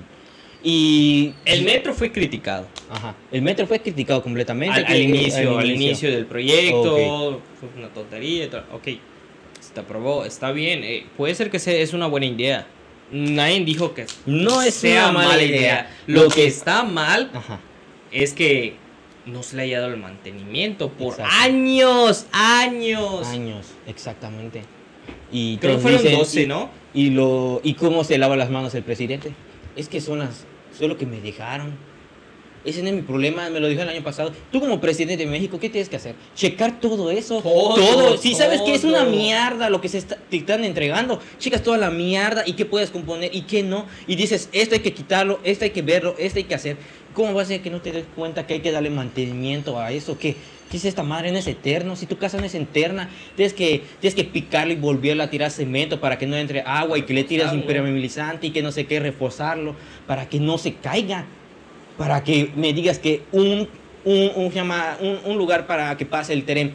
Y El metro fue criticado Ajá. El metro fue criticado completamente. al, que- al inicio, al inicio del proyecto, fue una tontería, ok, se aprobó, está bien, eh, puede ser que sea, es una buena idea. Nadie dijo que No es sea una mala idea. Lo Lo que que- está mal Ajá. es que no se le haya dado el mantenimiento por Exacto. años, años. Años, exactamente. Y Creo que fueron dicen- 12, y- ¿no? Y, lo, ¿Y cómo se lava las manos el presidente? Es que son las... Son lo que me dejaron. Ese no es mi problema, me lo dijo el año pasado. Tú como presidente de México, ¿qué tienes que hacer? Checar todo eso. Todo, Si sabes que es una todo. mierda lo que se está, te están entregando, checas toda la mierda y qué puedes componer y qué no. Y dices, esto hay que quitarlo, esto hay que verlo, esto hay que hacer. ¿Cómo va a ser que no te des cuenta que hay que darle mantenimiento a eso? ¿Qué, es esta madre? No es eterno. Si tu casa no es eterna, tienes que, tienes que picarlo y volverlo a tirar cemento para que no entre agua y que le tiras impermeabilizante y que no sé qué, reforzarlo para que no se caiga. Para que me digas que un, un, un, un, un lugar para que pase el tren,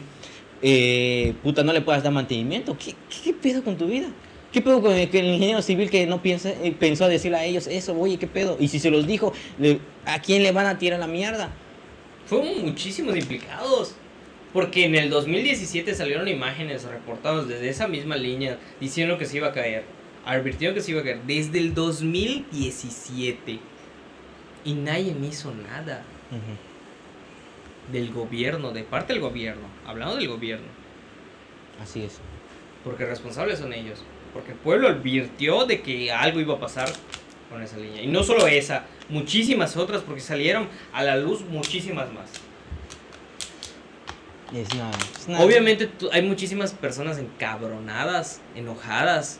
eh, puta, no le puedas dar mantenimiento. ¿Qué, qué, pedo con tu vida? ¿Qué pedo con el, el ingeniero civil que no piensa, eh, pensó decirle a ellos eso? Oye, ¿qué pedo? Y si se los dijo, ¿a quién le van a tirar la mierda? Fueron muchísimos implicados. Porque en el 2017 salieron imágenes reportadas desde esa misma línea diciendo que se iba a caer. Advirtieron que se iba a caer desde el 2017. Y nadie hizo nada del gobierno, de parte del gobierno. Hablando del gobierno. Así es. Porque responsables son ellos. Porque el pueblo advirtió de que algo iba a pasar con esa línea. Y no solo esa, muchísimas otras, porque salieron a la luz muchísimas más. Es una- es una- Obviamente hay muchísimas personas encabronadas, enojadas.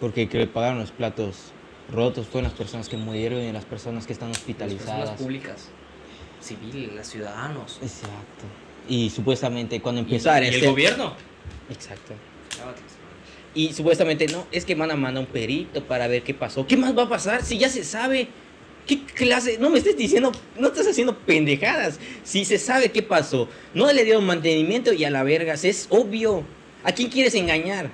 Porque que le pagaron los platos rotos fueron las personas que murieron y las personas que están Las personas hospitalizadas. públicas, civiles, los ciudadanos. Exacto. Y supuestamente cuando Y, empezó y el este- gobierno. Exacto. Lávate. Y supuestamente no, es que van a mandar un perito para ver qué pasó. ¿Qué más va a pasar si ya se sabe? ¿Qué clase? No me estés diciendo, no estás haciendo pendejadas. Si se sabe qué pasó, no le dieron mantenimiento y a la vergas, es obvio. ¿A quién quieres engañar?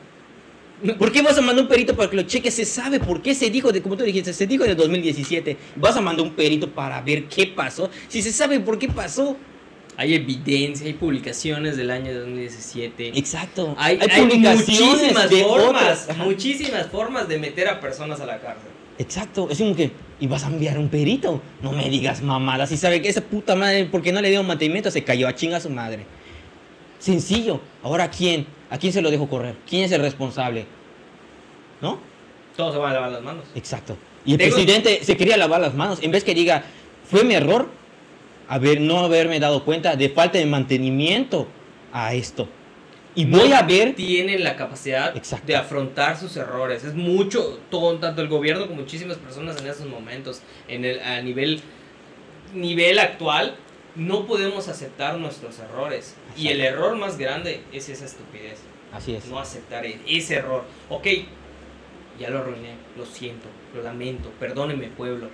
¿Por qué vas a mandar un perito para que lo cheque? Se sabe por qué se dijo, de, como tú dijiste, se dijo en el 2017. Vas a mandar un perito para ver qué pasó. Si se sabe por qué pasó. Hay evidencia, hay publicaciones del año 2017. Exacto. Hay, hay muchísimas de formas, muchísimas formas de meter a personas a la cárcel. Exacto, es como que, ¿y vas a enviar un perito? No me digas mamada, si sabe que esa puta madre, porque no le dio mantenimiento, se cayó a chinga a su madre. Sencillo. Ahora, ¿quién? ¿A quién se lo dejo correr? ¿Quién es el responsable? ¿No? Todos se van a lavar las manos. Exacto. Y el Tengo- presidente se quería lavar las manos, en vez que diga, fue mi error haber, no haberme dado cuenta de falta de mantenimiento a esto. Y voy a ver... Tienen la capacidad Exacto. de afrontar sus errores. Es mucho, todo, tanto el gobierno como muchísimas personas en esos momentos, en el, a nivel, nivel actual, no podemos aceptar nuestros errores. Y el Exacto. error más grande es esa estupidez. Así es. No aceptar e- ese error. Ok, ya lo arruiné, lo siento, lo lamento, perdóneme pueblo.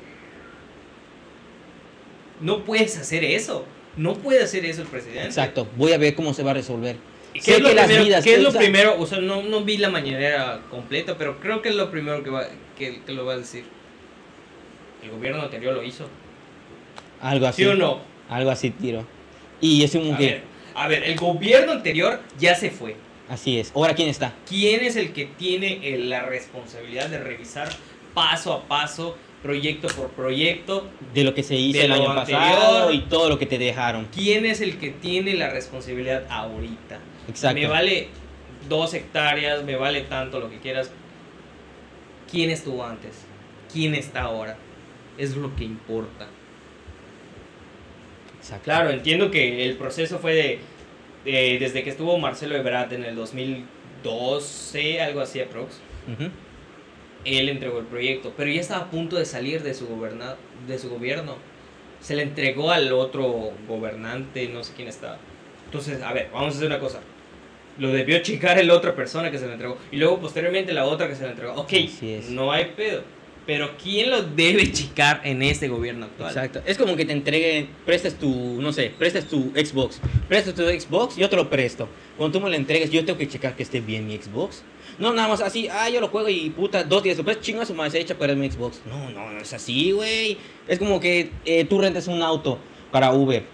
No puedes hacer eso. No puede hacer eso el presidente. Exacto. Voy a ver cómo se va a resolver. ¿Qué Sé es lo que las primero? vidas- qué es lo o sea- primero? O sea, no, no vi la mañanera completa, pero creo que es lo primero que, va, que, que lo va a decir. El gobierno anterior lo hizo. Algo así. ¿Sí o no? Algo así tiro. Y es como A ver, a ver, el gobierno anterior ya se fue. así es. Ahora, ¿quién está? ¿Quién es el que tiene eh, la responsabilidad de revisar paso a paso, proyecto por proyecto? De lo que se hizo el año anterior. pasado y todo lo que te dejaron. ¿Quién es el que tiene la responsabilidad ahorita? Exacto. Me vale dos hectáreas, me vale tanto lo que quieras. quién estuvo antes, quién está ahora. Es lo que importa. Exacto. Claro, entiendo que el proceso fue de, de- desde que estuvo Marcelo Ebrard en el 2012, algo así aprox. Ujú. Él entregó el proyecto, pero ya estaba a punto de salir de su, goberna- de su gobierno. Se le entregó al otro gobernante, no sé quién estaba. Entonces, a ver, vamos a hacer una cosa. Lo debió checar el otra persona que se le entregó. Y luego posteriormente la otra que se le entregó. Ok, no hay pedo. Pero ¿quién lo debe checar en este gobierno actual? Exacto. Es como que te entreguen, prestes tu, no sé, prestes tu Xbox. Prestas tu Xbox, yo te lo presto. Cuando tú me lo entregues, yo tengo que checar que esté bien mi Xbox. No, nada más así, ah, yo lo juego y puta, dos días después, chinga su madre, se echa a perder mi Xbox. No, no, no es así, güey. Es como que eh, tú rentas un auto para Uber.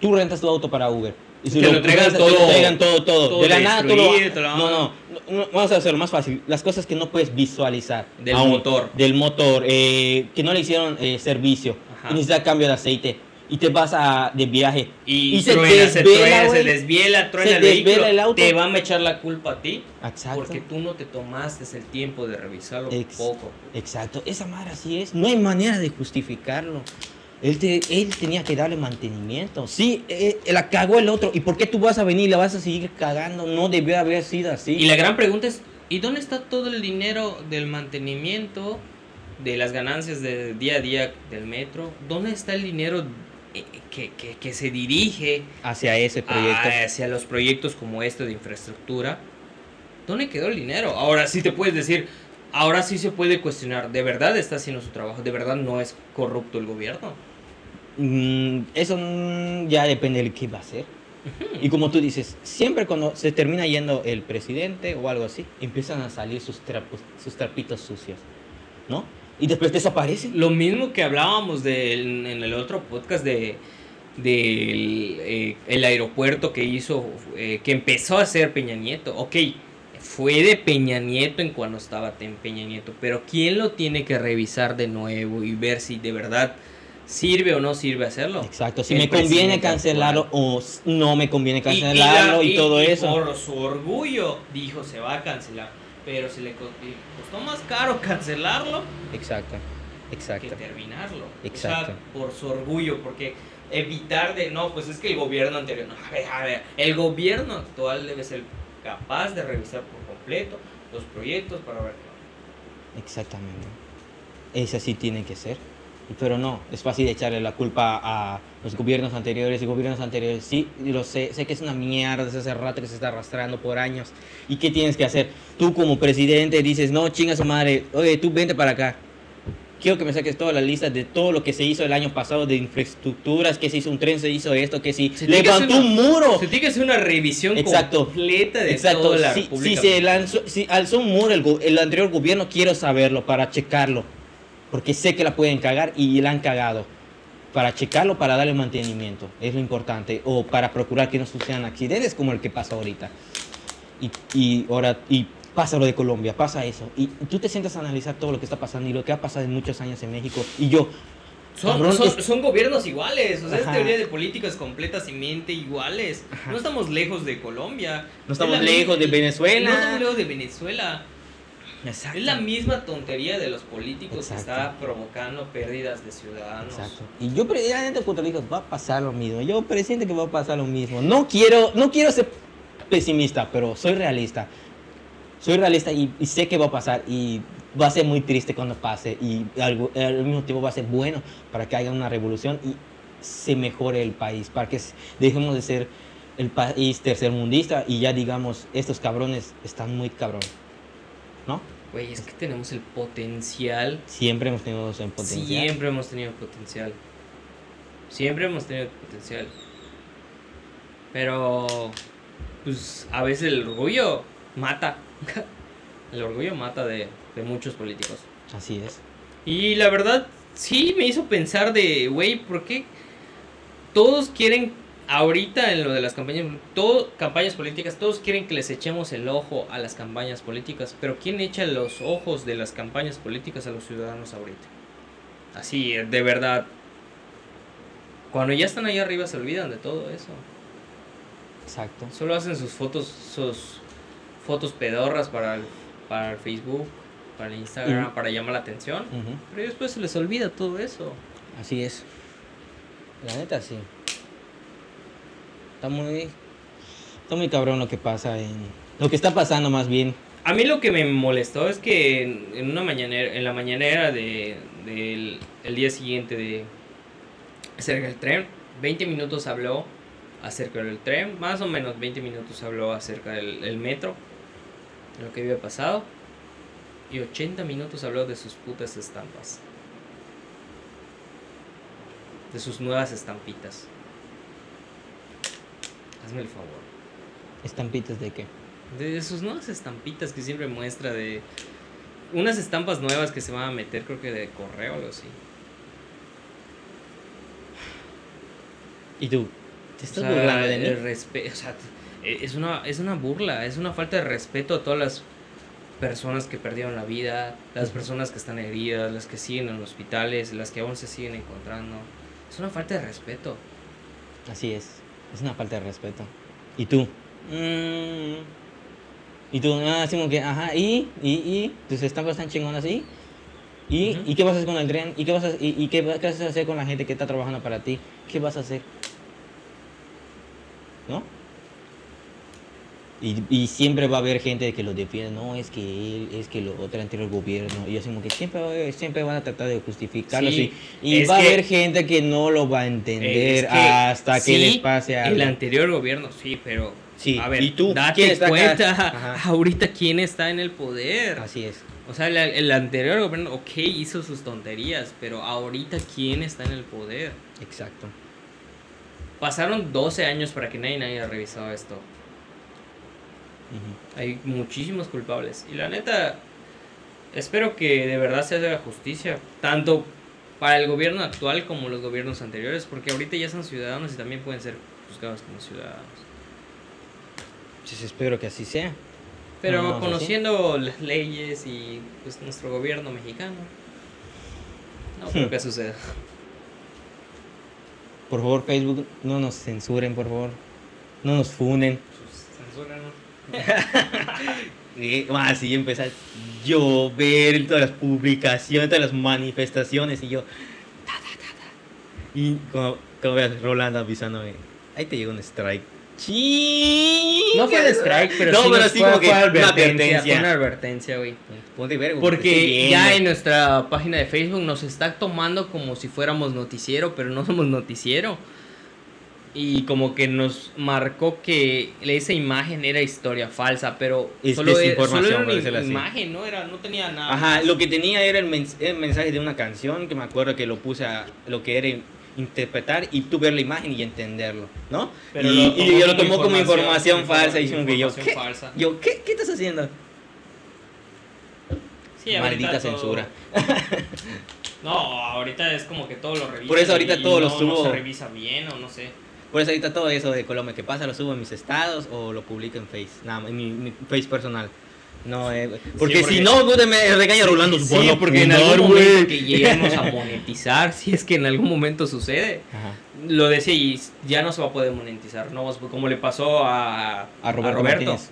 Tú rentas tu auto para Uber. Y si Te lo entregan rentas, te todo- lo entregan todo, todo. todo de la nada tú lo... lo- No, no, no, no, vamos a hacerlo más fácil. Las cosas que no puedes visualizar. Del aún, motor. Del motor, eh, que no le hicieron eh, servicio. Necesita cambio de aceite. Y te vas a, de viaje. Y, Y se truena, se desvela, truena, se desviela, truena Se el desvela el auto. Te van a echar la culpa a ti. Exacto. Porque tú no te tomaste el tiempo de revisarlo Ex- poco. Exacto. Esa madre así es. No hay manera de justificarlo. Él, te- él tenía que darle mantenimiento. Sí, eh, la cagó el otro. ¿Y por qué tú vas a venir y la vas a seguir cagando? No debió haber sido así. Y la gran pregunta es, ¿y dónde está todo el dinero del mantenimiento, de las ganancias del día a día del metro? ¿Dónde está el dinero eh, que, que- que se dirige Hacia ese proyecto. hacia los proyectos como este de infraestructura? ¿Dónde quedó el dinero? Ahora sí te puedes decir, ahora sí se puede cuestionar, ¿de verdad está haciendo su trabajo? ¿De verdad no es corrupto el gobierno? Mm, eso mm, ya depende de qué va a hacer. Y como tú dices, siempre cuando se termina yendo el presidente o algo así, empiezan a salir sus, trapos, sus trapitos sucios, ¿no? Y después desaparecen. Lo mismo que hablábamos del- en el otro podcast de del eh, el aeropuerto que hizo, eh, que empezó a hacer Peña Nieto. Ok, fue de Peña Nieto en cuando estaba en Peña Nieto, pero ¿quién lo tiene que revisar de nuevo y ver si de verdad sirve o no sirve hacerlo? Exacto, si El me conviene cancelarlo o no me conviene Y- cancelarlo y, la- todo y eso. Por su orgullo dijo se va a cancelar, pero se le co- costó más caro (laughs) cancelarlo Exacto, que exacto. terminarlo. Exacto. O sea, por su orgullo, porque evitar de, no, pues es que el gobierno anterior, no, a ver, a ver, el gobierno actual debe ser capaz de revisar por completo los proyectos para ver. Exactamente. Ese sí tiene que ser. Pero no, es fácil echarle la culpa a los gobiernos anteriores y gobiernos anteriores. Sí, lo sé, sé que es una mierda desde hace rato que se está arrastrando por años. ¿Y qué tienes que hacer? Tú como presidente dices, no, chinga su madre, oye, tú vente para acá. Quiero que me saques toda la lista de todo lo que se hizo el año pasado de infraestructuras, que se hizo un tren, se hizo esto, que si Se levantó hacer un una- muro. Se tiene que hacer una revisión Exacto. completa de Exacto, toda la si, si se lanzó, si alzó un muro el, el anterior gobierno, quiero saberlo para checarlo. Porque sé que la pueden cagar y la han cagado. Para checarlo, para darle mantenimiento. Es lo importante. O para procurar que no sucedan accidentes como el que pasa ahorita. Y, y ahora, y pasa lo de Colombia, pasa eso. Y tú te sientas a analizar todo lo que está pasando y lo que ha pasado en muchos años en México. Y yo, Son, Cabrón, son, es- son gobiernos iguales, o sea, es Ajá. teoría de políticas completamente iguales. Ajá. No estamos lejos de Colombia. No estamos Es la lejos de Venezuela. No estamos lejos de Venezuela. Exacto. Es la misma tontería de los políticos Exacto. que está provocando pérdidas de ciudadanos. Exacto. Y yo precisamente cuando digo, va a pasar lo mismo. Yo presiento que va a pasar lo mismo. No quiero, no quiero ser pesimista, pero soy realista. Soy realista y, y sé que va a pasar y va a ser muy triste cuando pase y algo, al mismo tiempo va a ser bueno para que haya una revolución y se mejore el país, para que dejemos de ser el país tercermundista y ya digamos, estos cabrones están muy cabrón. ¿No? Güey, es que tenemos el potencial. Siempre hemos tenido potencial. Siempre hemos tenido potencial. Siempre hemos tenido potencial. Pero, pues, a veces el orgullo mata. (laughs) el orgullo mata de, de muchos políticos. Así es. Y la verdad, sí me hizo pensar de, güey, ¿por qué todos quieren, ahorita en lo de las campañas, todo, campañas políticas, todos quieren que les echemos el ojo a las campañas políticas, pero ¿quién echa los ojos de las campañas políticas a los ciudadanos ahorita? Así, de verdad. Cuando ya están ahí arriba se olvidan de todo eso. Exacto. Solo hacen sus fotos, sus fotos pedorras para el, para el Facebook, para el Instagram, para llamar la atención. Pero después se les olvida todo eso. Así es. La neta, sí. Está muy. Está muy cabrón lo que pasa en. Lo que está pasando más bien. A mí lo que me molestó es que en, una mañanera, en la mañanera de, del el día siguiente de acerca del tren, 20 minutos habló acerca del tren, más o menos 20 minutos habló acerca del el metro, de lo que había pasado, y 80 minutos habló de sus putas estampas, de sus nuevas estampitas. Hazme el favor. Estampitas de qué. De sus nuevas estampitas que siempre muestra de unas estampas nuevas que se van a meter, creo que de correo o algo así. ¿Y tú? ¿Te O estás sea, burlando de el mí? respe- o sea, eh, es una, es una burla, es una falta de respeto a todas las personas que perdieron la vida, las personas que están heridas, las que siguen en hospitales, las que aún se siguen encontrando. Es una falta de respeto. Así es. Es una falta de respeto. ¿Y tú? Mm. ¿Y tú? Ah, como que, ajá, ¿y? ¿Y? ¿Y? ¿Tus estampas están chingonas? ¿Y? Ujú. ¿Y qué vas a hacer con el tren? ¿Y qué vas a, y, y qué vas a hacer con la gente que está trabajando para ti? ¿Qué vas a hacer? ¿No? Y, y siempre va a haber gente que lo defiende, no, es que él, es que lo otro anterior gobierno, y así como que siempre, va a haber- siempre van a tratar de justificarlo, Sí, y, va a haber gente que no lo va a entender Es que hasta que les pase algo. El anterior gobierno, sí, pero. Sí, A ver, ¿y tú? date cuenta ahorita quién está en el poder. Así es. O sea, el, el anterior gobierno, ok, hizo sus tonterías, pero ahorita quién está en el poder. Exacto. Pasaron 12 años para que nadie haya revisado esto. Hay muchísimos culpables. Y la neta, espero que de verdad se haga justicia. Tanto para el gobierno actual como los gobiernos anteriores. Porque ahorita ya son ciudadanos y también pueden ser juzgados como ciudadanos. Pues espero que así sea. Pero No, no, sí. conociendo las leyes y pues nuestro gobierno mexicano, no creo Hmm. que suceda. Por favor, Facebook, no nos censuren, por favor. No nos funen. (laughs) Y así empieza a llover todas las publicaciones, todas las manifestaciones y yo... ta, ta, ta. Y como, como veas, Rolando avisándome, ahí te llegó un strike. ¡Chii! No fue de strike, pero no, sí pero sí fue, como que fue una advertencia, una advertencia, güey. Porque ya en nuestra página de Facebook nos está tomando como si fuéramos noticiero, pero no somos noticiero. Y como que nos marcó que esa imagen era historia falsa, pero Es solo, era, solo era una imagen, no era, no tenía nada. Ajá, lo que tenía era el, mens- el mensaje de una canción que me acuerdo que lo puse a lo que era interpretar y tú ver la imagen y entenderlo, ¿no? Pero y, lo y yo lo tomó como información informa- falsa y como que yo, ¿qué? falsa. Yo, ¿qué? ¿Qué estás haciendo? Sí, Maldita censura. (laughs) No, ahorita es como que todo lo revisa. Por eso ahorita todo lo subo. No se revisa bien o no sé. Por eso ahorita todo eso de Colombia que pasa lo subo en mis estados o lo publico en Face, nada, en mi, mi Face personal. No, eh, porque, porque- si no, me regaña Rolando. Sí, "Van a porque en algún güey". momento que lleguemos a monetizar, si es que en algún momento sucede, Ajá. lo decía y ya no se va a poder monetizar, ¿no? Como le pasó a, A Roberto Martínez.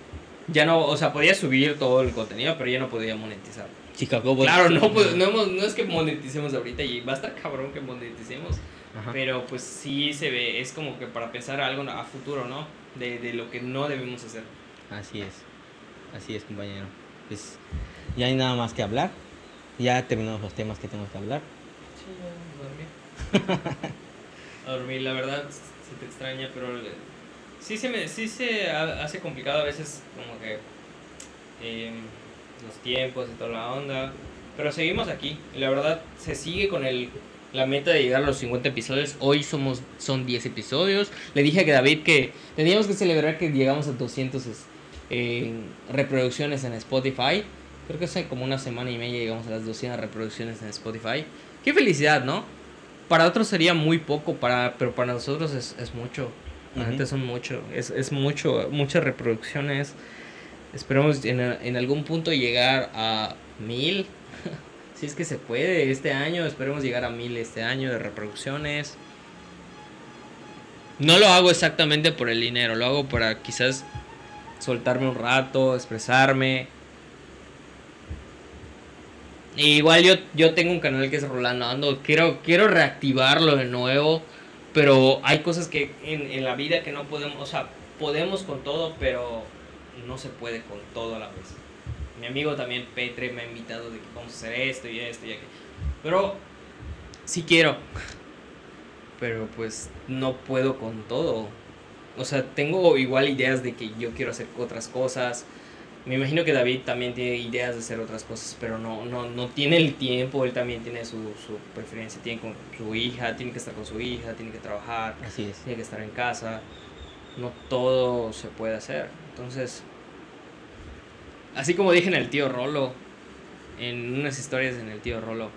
Ya no, o sea, podía subir todo el contenido, pero ya no podía monetizar. Chicago. Claro, no, pues, no, hemos- no es que moneticemos ahorita y va a estar cabrón que moneticemos, Ajá. pero pues sí se ve, es como que para pensar algo a futuro, ¿no? De, de lo que no debemos hacer. Así es. Así es, compañero. Pues ya hay nada más que hablar. Ya terminamos los temas que tenemos que hablar. Sí, ya, dormí. (laughs) a dormir, la verdad se te extraña, pero le- sí se me sí se ha- hace complicado a veces como que em, los tiempos y toda la onda, pero seguimos aquí. Y la verdad se sigue con el la meta de llegar a los 50 episodios. Hoy somos son 10 episodios. Le dije a David que teníamos que celebrar que llegamos a 200 es- eh, reproducciones en Spotify. Creo que hace como una semana y media llegamos a las 200 reproducciones en Spotify. Qué felicidad, ¿no? Para otros sería muy poco, para, pero para nosotros es, es mucho. La Ujú. neta son mucho. Es, es mucho, muchas reproducciones. Esperemos en, en algún punto llegar a mil. (laughs) si es que se puede este año. Esperemos llegar a mil este año de reproducciones. No lo hago exactamente por el dinero. Lo hago para quizás soltarme un rato, expresarme. igual yo, yo tengo un canal que es Rolando Ando. Quiero, quiero reactivarlo de nuevo. Pero hay cosas que en, en la vida que no podemos. O sea, podemos con todo, pero no se puede con todo a la vez. Mi amigo también, Petre, me ha invitado de que vamos a hacer esto y esto y aquello. Pero sí quiero. Pero pues no puedo con todo. O sea, tengo igual ideas de que yo quiero hacer otras cosas. Me imagino que David también tiene ideas de hacer otras cosas, pero no, no, no tiene el tiempo, él también tiene su, su preferencia, tiene con su hija, tiene que estar con su hija, tiene que trabajar, Así es. tiene que estar en casa. No todo se puede hacer. Entonces, así como dije en el tío Rolo, en unas historias en el tío Rolo,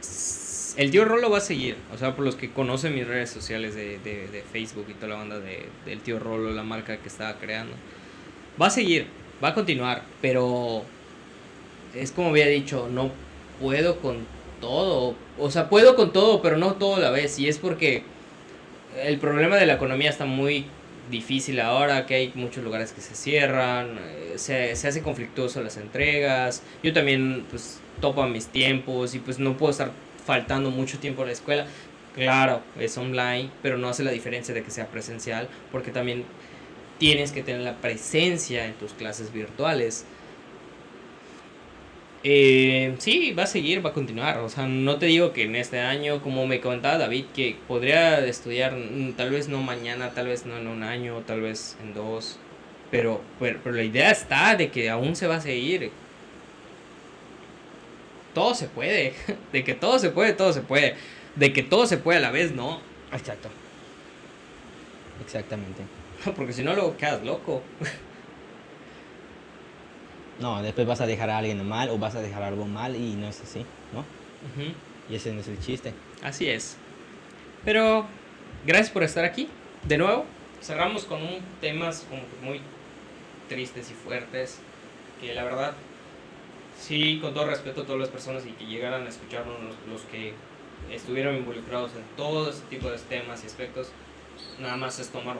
s- el tío Rolo va a seguir. O sea, por los que conocen mis redes sociales de, de- Facebook y toda la banda de, del tío Rolo, la marca que estaba creando, va a seguir, va a continuar, pero es como había dicho, no puedo con todo. O sea, puedo con todo, pero no todo a la vez. Y es porque el problema de la economía está muy difícil ahora, que hay muchos lugares que se cierran, eh, se, se hace conflictuoso las entregas. Yo también, pues, topo mis tiempos y pues no puedo estar faltando mucho tiempo a la escuela. Claro, es online, pero no hace la diferencia de que sea presencial, porque también tienes que tener la presencia en tus clases virtuales. Eh, sí, va a seguir, va a continuar. O sea, no te digo que en este año, como me comentaba David, que podría estudiar mm, tal vez no mañana, tal vez no en un año, tal vez en dos. Pero, pero, pero la idea está de que aún se va a seguir. Todo se puede. (laughs) De que todo se puede, todo se puede. De que todo se puede a la vez, no. Exacto. Exactamente. (laughs) Porque si no, luego quedas loco. (laughs) No, después vas a dejar a alguien mal o vas a dejar algo mal y no es así, ¿no? Ujú. Y ese no es el chiste. Así es. Pero gracias por estar aquí. De nuevo, cerramos con un temas como que muy tristes y fuertes. Que la verdad, sí, con todo respeto a todas las personas y que llegaran a escucharnos, los, los que estuvieron involucrados en todo este tipo de temas y aspectos, nada más es tomar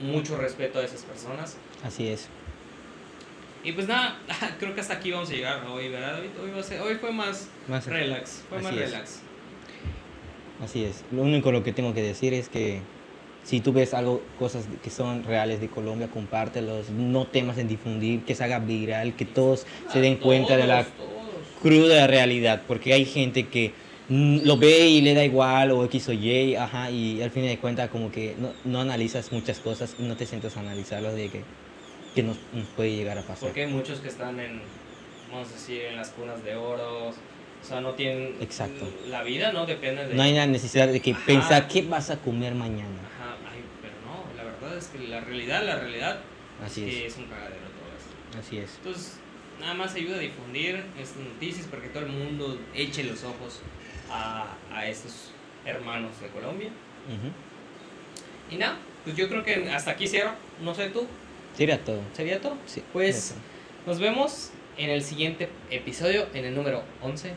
mucho respeto a esas personas. Así es. Y pues nada, (laughs) creo que hasta aquí vamos a llegar hoy, ¿verdad, David? Hoy, va a ser- hoy fue más Más relax, fue más es. relax. Así es. Lo único lo que tengo que decir es que si tú ves algo, cosas que son reales de Colombia, compártelos. No temas en difundir, que se haga viral, que todos se den A cuenta de la todos, todos. cruda realidad. Porque hay gente que lo ve y le da igual o X o Y, ajá, y al fin de cuentas como que no, no analizas muchas cosas y no te sientas a analizarlo de que, que nos, nos puede llegar a pasar. Porque hay muchos que están en, vamos a decir, en las cunas de oro. O sea, no tienen. Exacto. La vida no depende de. No hay la necesidad de que Ajá. pensar qué vas a comer mañana. Ajá, ay, pero no, la verdad es que la realidad, la realidad Así es que es. es un cagadero todo esto. Así es. Entonces, nada más ayuda a difundir estas noticias para que todo el mundo eche los ojos a, a estos hermanos de Colombia. Y nada, pues yo creo que hasta aquí cierro. No sé tú, Sería todo. ¿sería todo? Sí, Pues nos vemos en el siguiente episodio, en el número 11.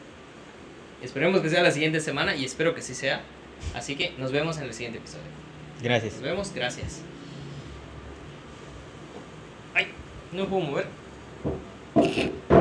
Esperemos que sea la siguiente semana y espero que sí sea. Así que nos vemos en el siguiente episodio. Gracias. Nos vemos, gracias. Ay, no puedo mover.